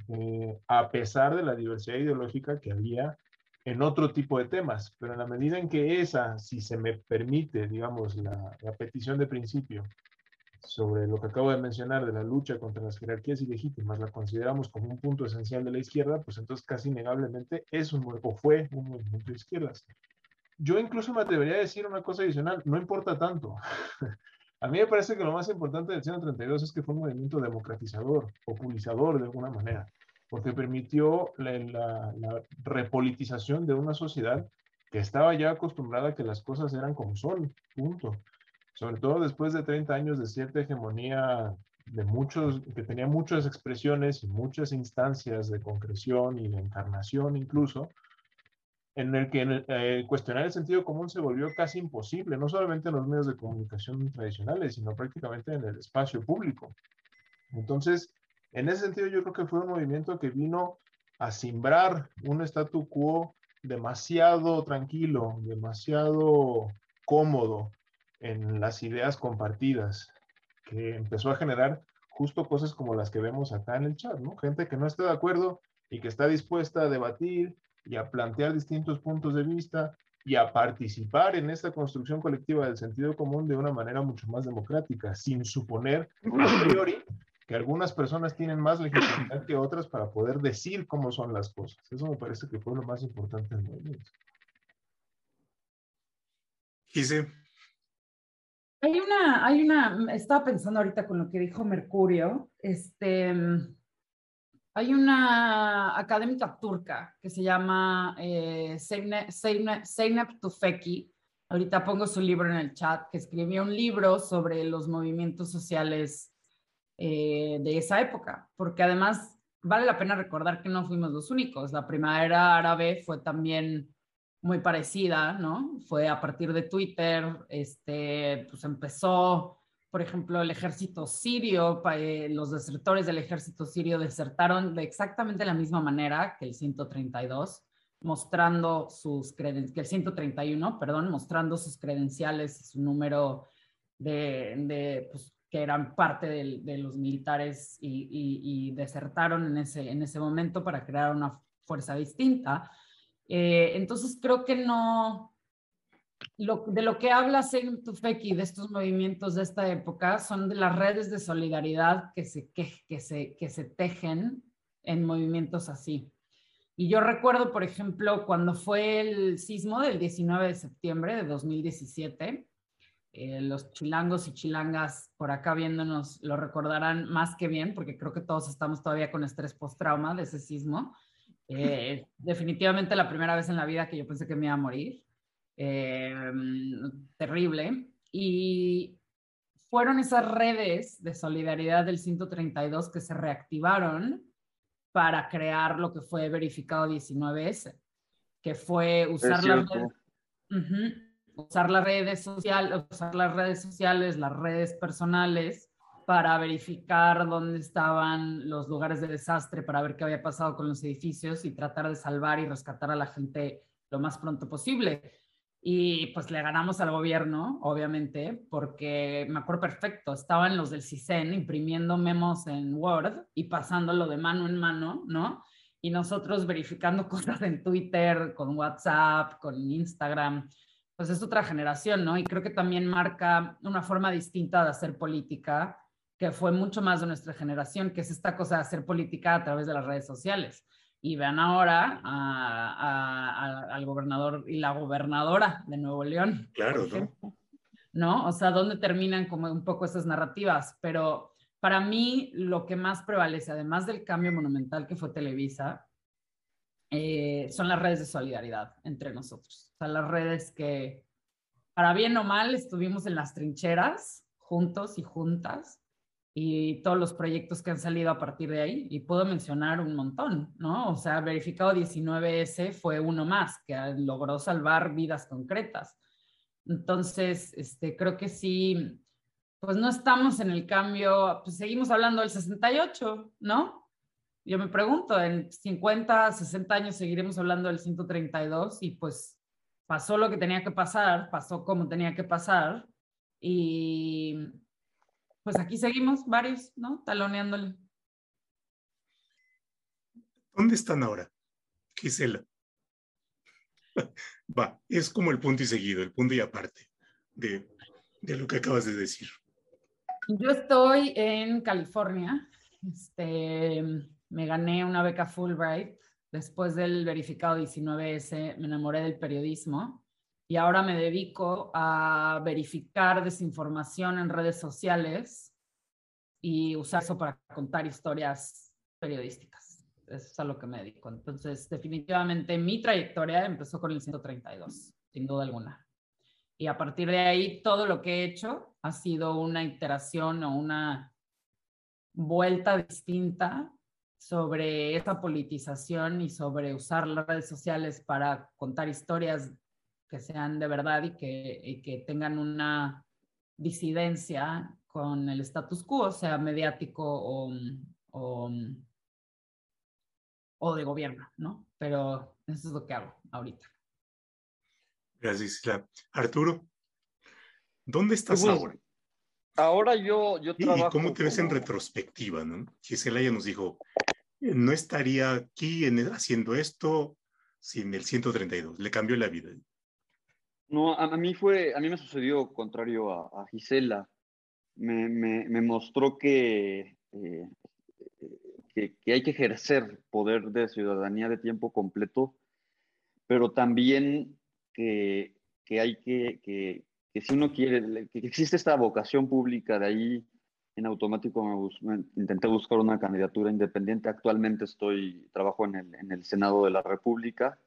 Eh, a pesar de la diversidad ideológica que había en otro tipo de temas, pero en la medida en que esa, si se me permite, digamos, la, la petición de principio, sobre lo que acabo de mencionar de la lucha contra las jerarquías ilegítimas la consideramos como un punto esencial de la izquierda, pues entonces casi innegablemente es un o fue un movimiento de izquierdas. Yo incluso me atrevería a decir una cosa adicional, no importa tanto. a mí me parece que lo más importante del 132 es que fue un movimiento democratizador, populizador de alguna manera, porque permitió la, la repolitización de una sociedad que estaba ya acostumbrada a que las cosas eran como son, punto sobre todo después de 30 años de cierta hegemonía de muchos, que tenía muchas expresiones y muchas instancias de concreción y de encarnación incluso, en el que eh, cuestionar el sentido común se volvió casi imposible, no solamente en los medios de comunicación tradicionales, sino prácticamente en el espacio público. Entonces, en ese sentido yo creo que fue un movimiento que vino a simbrar un statu quo demasiado tranquilo, demasiado cómodo, en las ideas compartidas, que empezó a generar justo cosas como las que vemos acá en el chat, ¿no? Gente que no está de acuerdo y que está dispuesta a debatir y a plantear distintos puntos de vista y a participar en esta construcción colectiva del sentido común de una manera mucho más democrática, sin suponer a priori que algunas personas tienen más legitimidad que otras para poder decir cómo son las cosas. Eso me parece que fue lo más importante del movimiento. Gise. Hay una, hay una, estaba pensando ahorita con lo que dijo Mercurio, este, hay una académica turca que se llama eh, Zeynep, Tufeki, ahorita pongo su libro en el chat, que escribió un libro sobre los movimientos sociales eh, de esa época, porque además vale la pena recordar que no fuimos los únicos, la primavera árabe fue también muy parecida, ¿no? Fue a partir de Twitter, este, pues empezó por ejemplo, el ejército sirio, eh, los desertores del ejército sirio desertaron de exactamente la misma manera que el 132, mostrando sus credenciales, que el 131, perdón, mostrando sus credenciales y su número de, pues, que eran parte de, los militares y, desertaron en ese, en ese momento para crear una fuerza distinta. Eh, entonces creo que no, de lo que hablas en Tufeki, de estos movimientos de esta época, son de las redes de solidaridad que se, que, se, que se tejen en movimientos así. Y yo recuerdo, por ejemplo, cuando fue el sismo del 19 de septiembre de 2017, eh, los chilangos y chilangas por acá viéndonos lo recordarán más que bien, porque creo que todos estamos todavía con estrés post-trauma de ese sismo. Eh, definitivamente la primera vez en la vida que yo pensé que me iba a morir. Em, terrible. Y fueron esas redes de solidaridad del 132 que se reactivaron para crear lo que fue verificado 19S, que fue usar las redes, usar las redes sociales, usar las redes sociales, las redes personales para verificar dónde estaban los lugares de desastre, para ver qué había pasado con los edificios y tratar de salvar y rescatar a la gente lo más pronto posible. Y pues le ganamos al gobierno, obviamente, porque me acuerdo perfecto, estaban los del CISEN imprimiendo memos en Word y pasándolo de mano en mano, ¿no? Y nosotros verificando cosas en Twitter, con WhatsApp, con Instagram. Pues es otra generación, ¿no? Y creo que también marca una forma distinta de hacer política, que fue mucho más de nuestra generación, que es esta cosa de hacer política a través de las redes sociales y vean ahora al gobernador y la gobernadora de Nuevo León. Claro, ¿no? ¿no? O sea, ¿dónde terminan como un poco esas narrativas? Pero para mí lo que más prevalece, además del cambio monumental que fue Televisa, eh, son las redes de solidaridad entre nosotros. O sea, las redes que, para bien o mal, estuvimos en las trincheras, juntos y juntas, y todos los proyectos que han salido a partir de ahí. Y puedo mencionar un montón, ¿no? O sea, Verificado 19S fue uno más que logró salvar vidas concretas. Entonces, este, creo que sí, pues no estamos en el cambio, pues seguimos hablando del 68, ¿no? Yo me pregunto, en 50, 60 años seguiremos hablando del 132 y pues pasó lo que tenía que pasar, pasó como tenía que pasar y pues aquí seguimos varios, ¿no? Taloneándole. ¿Dónde están ahora? Gisela. Va, es como el punto y seguido, el punto y aparte de, de lo que acabas de decir. Yo estoy en California. Este, me gané una beca Fulbright. Después del verificado 19S, me enamoré del periodismo y ahora me dedico a verificar desinformación en redes sociales y usar eso para contar historias periodísticas. Eso es a lo que me dedico. Entonces, definitivamente mi trayectoria empezó con el 132, sin duda alguna. Y a partir de ahí, todo lo que he hecho ha sido una iteración o una vuelta distinta sobre esa politización y sobre usar las redes sociales para contar historias que sean de verdad y que, que tengan una disidencia con el status quo, sea mediático o, o, o, de gobierno, ¿no? Pero eso es lo que hago ahorita. Gracias, Isla. Arturo, ¿dónde estás pues, ahora? Ahora yo, yo trabajo. ¿Y cómo te ves en retrospectiva, no? Gisela ya nos dijo, no estaría aquí en, haciendo esto sin el 132, le cambió la vida. No, a, mí fue, a mí me sucedió contrario a, Gisela. Me, me, mostró que, eh, que, que, hay que ejercer poder de ciudadanía de tiempo completo, pero también que, que hay que, que, si uno quiere, que existe esta vocación pública, de ahí en automático me, intenté buscar una candidatura independiente. Actualmente estoy, trabajo en el, en el Senado de la República,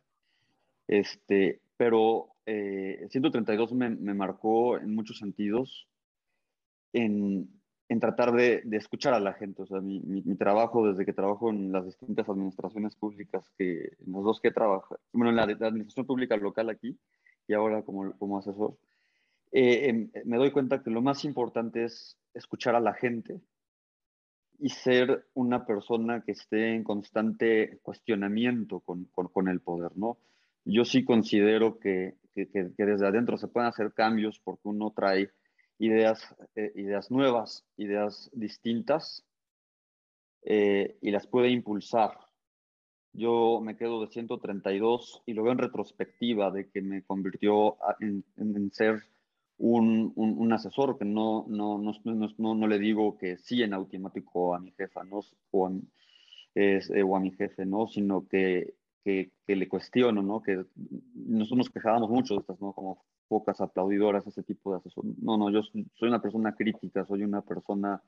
este, pero eh, 132 me, marcó en muchos sentidos en, tratar de, escuchar a la gente. O sea, mi, mi, trabajo desde que trabajo en las distintas administraciones públicas, que en los dos que trabajo, bueno, en la, administración pública local aquí y ahora como, como asesor, eh, em, me doy cuenta que lo más importante es escuchar a la gente y ser una persona que esté en constante cuestionamiento con, con, el poder, ¿no? Yo sí considero que, que, desde adentro se pueden hacer cambios porque uno trae ideas, eh, ideas nuevas, ideas distintas eh, y las puede impulsar. Yo me quedo de 132 y lo veo en retrospectiva de que me convirtió en, en ser un, un, asesor, que no, no, no, no, no le digo que sí en automático a mi jefa, ¿no? O a, eh, o a mi jefe, ¿no? Sino que, que, que, le cuestiono, ¿no? Que nosotros nos quejábamos mucho de estas, ¿no? Como pocas aplaudidoras, ese tipo de asesor. No, no, yo soy una persona crítica, soy una persona...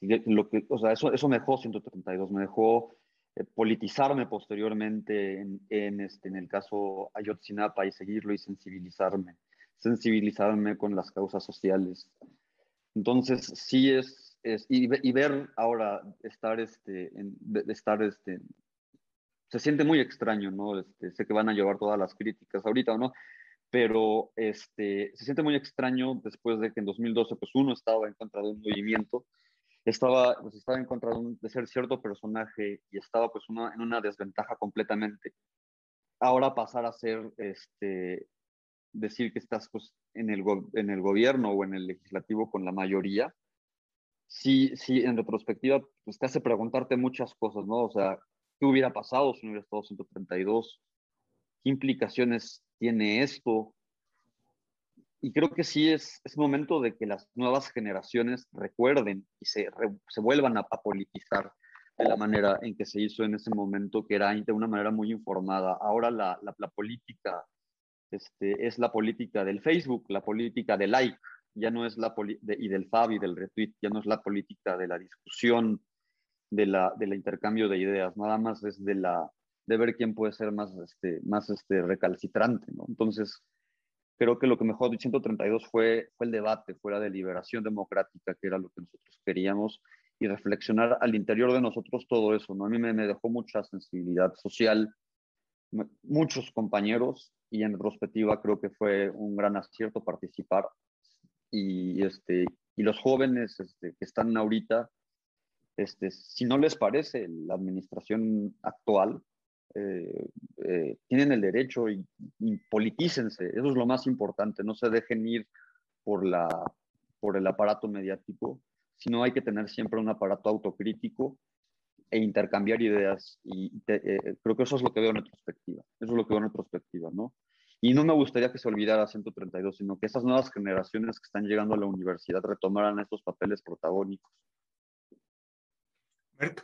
Lo que, o sea, eso, eso me dejó 132, me dejó eh, politizarme posteriormente en, en, este, en el caso Ayotzinapa y seguirlo y sensibilizarme sensibilizarme con las causas sociales. Entonces, sí es, es y, y, ver ahora estar, este, en, estar, este, se siente muy extraño, ¿no? Este, sé que van a llevar todas las críticas ahorita, ¿no? Pero este, se siente muy extraño después de que en 2012, pues uno estaba en contra de un movimiento, estaba, pues estaba en contra de ser cierto personaje y estaba pues una, en una desventaja completamente. Ahora pasar a ser este, decir que estás pues, en, el en el gobierno o en el legislativo con la mayoría, sí, sí, en retrospectiva, pues te hace preguntarte muchas cosas, ¿no? O sea, ¿qué hubiera pasado si no hubiera estado 132? ¿Qué implicaciones tiene esto? Y creo que sí es, es momento de que las nuevas generaciones recuerden y se, se vuelvan a, a, politizar de la manera en que se hizo en ese momento, que era de una manera muy informada. Ahora la, la, la política este, es la política del Facebook, la política del like, ya no es la de, y del fab y del retweet, ya no es la política de la discusión, de la, del intercambio de ideas, nada más es de, la, de ver quién puede ser más, este, más este, recalcitrante, ¿no? Entonces, creo que lo que mejor de 132 fue, fue el debate, fue la deliberación democrática, que era lo que nosotros queríamos, y reflexionar al interior de nosotros todo eso, ¿no? A mí me, dejó mucha sensibilidad social, muchos compañeros y en retrospectiva creo que fue un gran acierto participar y, este, y los jóvenes este, que están ahorita, este, si no les parece la administración actual, eh, eh, tienen el derecho y, y, politícense, eso es lo más importante, no se dejen ir por, la, por el aparato mediático, sino hay que tener siempre un aparato autocrítico e intercambiar ideas. Y eh, creo que eso es lo que veo en retrospectiva. Eso es lo que veo en retrospectiva, ¿no? Y no me gustaría que se olvidara 132, sino que esas nuevas generaciones que están llegando a la universidad retomaran estos papeles protagónicos. Bueno,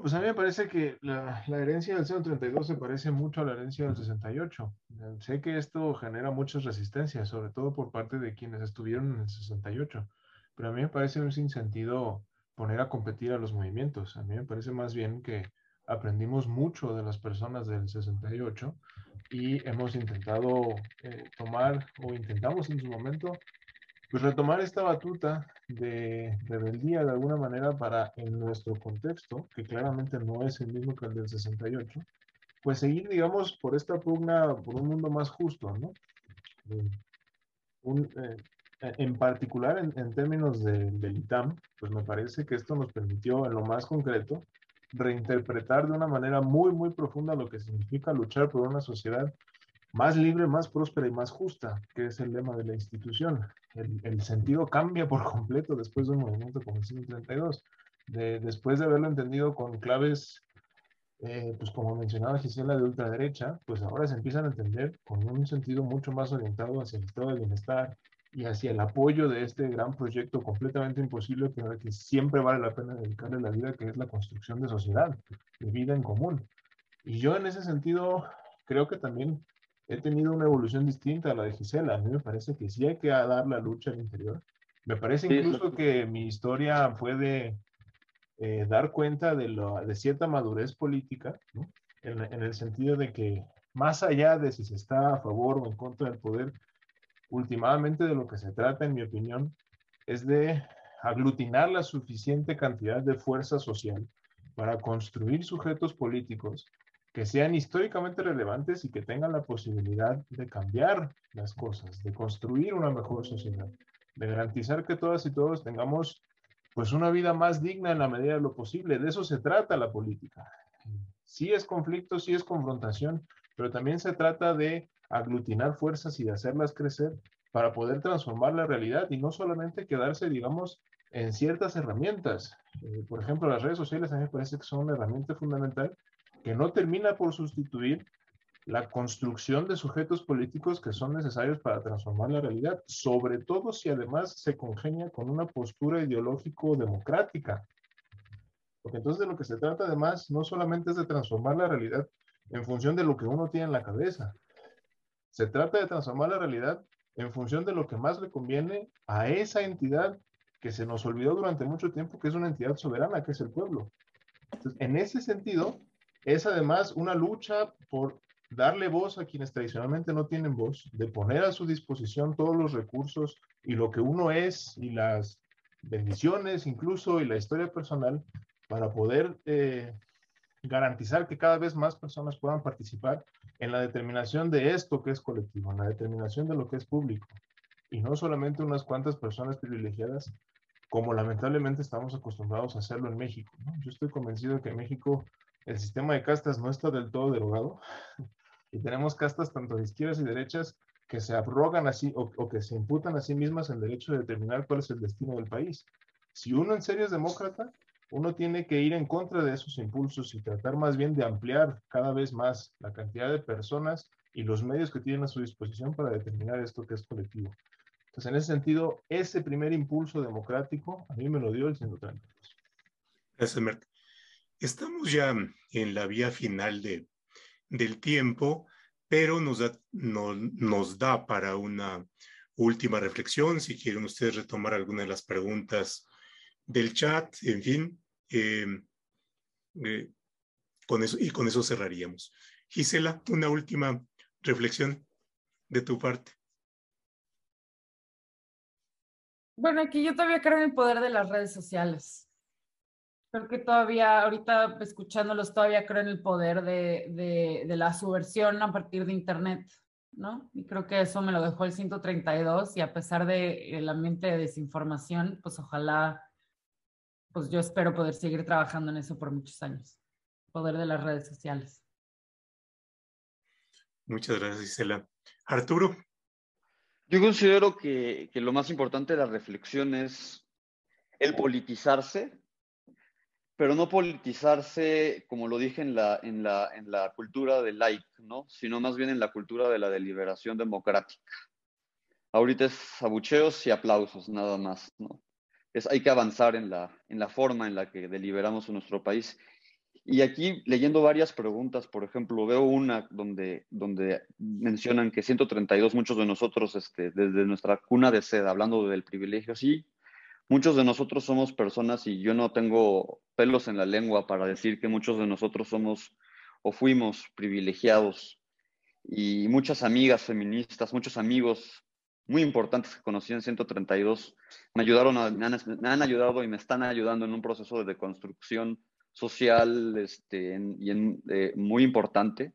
pues a mí me parece que la, herencia del 132 se parece mucho a la herencia del 68. Sé que esto genera muchas resistencias, sobre todo por parte de quienes estuvieron en el 68, pero a mí me parece un sinsentido poner a competir a los movimientos. A mí me parece más bien que aprendimos mucho de las personas del 68 y hemos intentado eh, tomar o intentamos en su momento pues retomar esta batuta de rebeldía de alguna manera para en nuestro contexto, que claramente no es el mismo que el del 68, pues seguir, digamos, por esta pugna por un mundo más justo, ¿no? Eh, un, eh, en particular en, en términos de, del ITAM, pues me parece que esto nos permitió en lo más concreto reinterpretar de una manera muy, muy profunda lo que significa luchar por una sociedad más libre, más próspera y más justa, que es el lema de la institución. El, sentido cambia por completo después de un movimiento como el 132. De, después de haberlo entendido con claves, eh, pues como mencionaba Gisela, de ultraderecha, pues ahora se empiezan a entender con un sentido mucho más orientado hacia el estado de bienestar, y hacia el apoyo de este gran proyecto completamente imposible, pero que siempre vale la pena dedicarle la vida, que es la construcción de sociedad, de vida en común. Y yo en ese sentido creo que también he tenido una evolución distinta a la de Gisela. A mí me parece que sí hay que dar la lucha al interior. Me parece incluso que mi historia puede eh, dar cuenta de, lo, de cierta madurez política, ¿no? en, en el sentido de que más allá de si se está a favor o en contra del poder, últimamente de lo que se trata, en mi opinión, es de aglutinar la suficiente cantidad de fuerza social para construir sujetos políticos que sean históricamente relevantes y que tengan la posibilidad de cambiar las cosas, de construir una mejor sociedad, de garantizar que todas y todos tengamos pues una vida más digna en la medida de lo posible. De eso se trata la política. Sí es conflicto, sí es confrontación, pero también se trata de aglutinar fuerzas y de hacerlas crecer para poder transformar la realidad y no solamente quedarse, digamos, en ciertas herramientas. Eh, por ejemplo, las redes sociales a mí me parece que son una herramienta fundamental que no termina por sustituir la construcción de sujetos políticos que son necesarios para transformar la realidad, sobre todo si además se congenia con una postura ideológico-democrática. Porque entonces de lo que se trata además no solamente es de transformar la realidad en función de lo que uno tiene en la cabeza, se trata de transformar la realidad en función de lo que más le conviene a esa entidad que se nos olvidó durante mucho tiempo, que es una entidad soberana, que es el pueblo. Entonces, en ese sentido, es además una lucha por darle voz a quienes tradicionalmente no tienen voz, de poner a su disposición todos los recursos y lo que uno es y las bendiciones incluso y la historia personal para poder eh, garantizar que cada vez más personas puedan participar en la determinación de esto que es colectivo, en la determinación de lo que es público, y no solamente unas cuantas personas privilegiadas, como lamentablemente estamos acostumbrados a hacerlo en México. Yo estoy convencido de que México el sistema de castas no está del todo derogado, y tenemos castas tanto de izquierdas y derechas que se abrogan así o, que se imputan a sí mismas el derecho de determinar cuál es el destino del país. Si uno en serio es demócrata, uno tiene que ir en contra de esos impulsos y tratar más bien de ampliar cada vez más la cantidad de personas y los medios que tienen a su disposición para determinar esto que es colectivo. Entonces, en ese sentido, ese primer impulso democrático a mí me lo dio el 132. Gracias, Merck. Estamos ya en la vía final de, del tiempo, pero nos da, no, nos da para una última reflexión. Si quieren ustedes retomar alguna de las preguntas del chat, en fin, eh, eh, con eso, y con eso cerraríamos. Gisela, una última reflexión de tu parte. Bueno, aquí yo todavía creo en el poder de las redes sociales. Creo que todavía, ahorita escuchándolos, todavía creo en el poder de, de, de la subversión a partir de Internet, ¿no? Y creo que eso me lo dejó el 132 y a pesar del ambiente de desinformación, pues ojalá pues yo espero poder seguir trabajando en eso por muchos años. Poder de las redes sociales. Muchas gracias, Isela. Arturo. Yo considero que, que lo más importante de la reflexión es el politizarse, pero no politizarse, como lo dije en la, en la, en la cultura del like, ¿no? sino más bien en la cultura de la deliberación democrática. Ahorita es abucheos y aplausos, nada más, ¿no? es, hay que avanzar en la, en la forma en la que deliberamos en nuestro país. Y aquí, leyendo varias preguntas, por ejemplo, veo una donde, donde mencionan que 132, muchos de nosotros, este, desde nuestra cuna de seda, hablando del privilegio, sí, muchos de nosotros somos personas y yo no tengo pelos en la lengua para decir que muchos de nosotros somos o fuimos privilegiados. Y muchas amigas feministas, muchos amigos muy importantes que conocí en 132 me ayudaron, me, han, ayudado y me están ayudando en un proceso de deconstrucción social este, y eh, muy importante.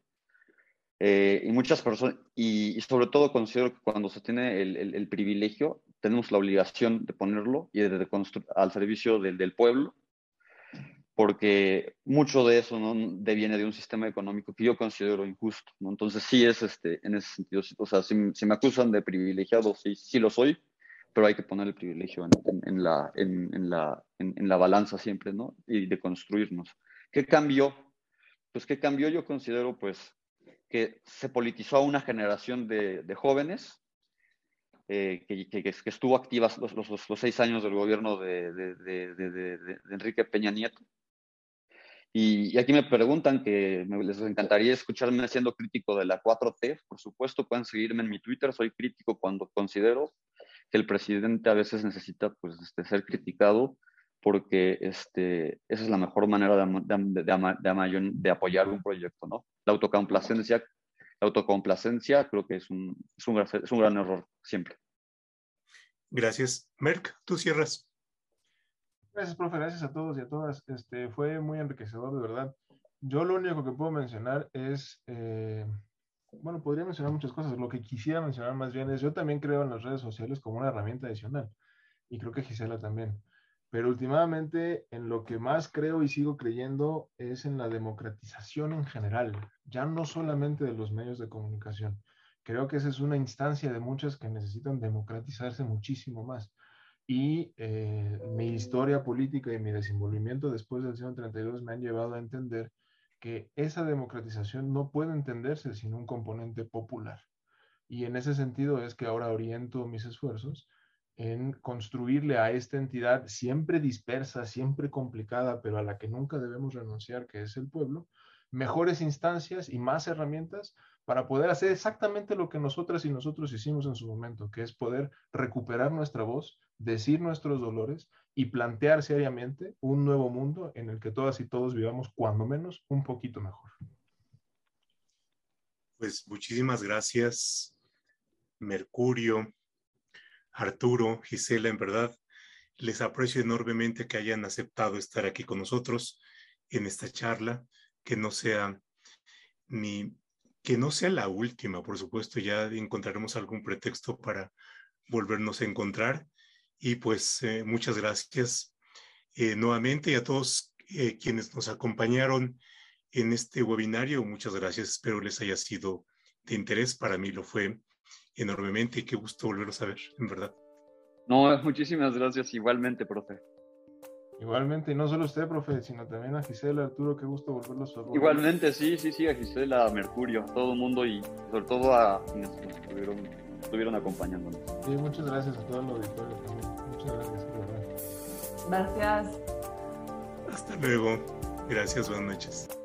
Eh, y muchas personas, y, sobre todo considero que cuando se tiene el, privilegio, tenemos la obligación de ponerlo y de, de al servicio del, del pueblo porque mucho de eso ¿no? deviene de un sistema económico que yo considero injusto. ¿no? Entonces sí es este, en ese sentido, o sea, si, si me acusan de privilegiado, sí, sí lo soy, pero hay que poner el privilegio en, en, en la, en, la, la balanza siempre, ¿no? Y de construirnos. ¿Qué cambió? Pues qué cambió yo considero pues que se politizó a una generación de, de jóvenes eh, que, estuvo activa los, los, los, seis años del gobierno de, de, de Enrique Peña Nieto y, aquí me preguntan que me, les encantaría escucharme siendo crítico de la 4T. Por supuesto, pueden seguirme en mi Twitter. Soy crítico cuando considero que el presidente a veces necesita pues, este, ser criticado porque este, esa es la mejor manera de, de, de, apoyar un proyecto. ¿no? La autocomplacencia, la autocomplacencia creo que es un, es un, es un gran error siempre. Gracias. Merck, tú cierras. Gracias, profe. Gracias a todos y a todas. Este, fue muy enriquecedor, de verdad. yo lo único que puedo mencionar es, eh, bueno, podría mencionar muchas cosas. Lo que quisiera mencionar más bien es, yo también creo en las redes sociales como una herramienta adicional. Y creo que Gisela también. Pero últimamente en lo que más creo y sigo creyendo es en la democratización en general, ya no solamente de los medios de comunicación. Creo que esa es una instancia de muchas que necesitan democratizarse muchísimo más. Y eh, mi historia política y mi desenvolvimiento después del 132 me han llevado a entender que esa democratización no puede entenderse sin un componente popular. Y en ese sentido es que ahora oriento mis esfuerzos en construirle a esta entidad siempre dispersa, siempre complicada, pero a la que nunca debemos renunciar, que es el pueblo, mejores instancias y más herramientas para poder hacer exactamente lo que nosotras y nosotros hicimos en su momento, que es poder recuperar nuestra voz, decir nuestros dolores y plantear seriamente un nuevo mundo en el que todas y todos vivamos, cuando menos, un poquito mejor. Pues muchísimas gracias, Mercurio, Arturo, Gisela, en verdad, les aprecio enormemente que hayan aceptado estar aquí con nosotros en esta charla, que no sea ni que no sea la última, por supuesto, ya encontraremos algún pretexto para volvernos a encontrar. Y pues eh, muchas gracias eh, nuevamente y a todos eh, quienes nos acompañaron en este webinario. Muchas gracias, espero les haya sido de interés. Para mí lo fue enormemente y qué gusto volverlos a ver, en verdad. No, muchísimas gracias igualmente, profe. Igualmente, y no solo usted, profe, sino también a Gisela, Arturo, qué gusto volverlos a ver. Igualmente, sí, sí, sí, a Gisela, a Mercurio, a todo el mundo y sobre todo a quienes nos estuvieron, estuvieron acompañándonos. Sí, muchas gracias a todo el auditorio también. Muchas gracias, Gracias. Hasta luego. Gracias, buenas noches.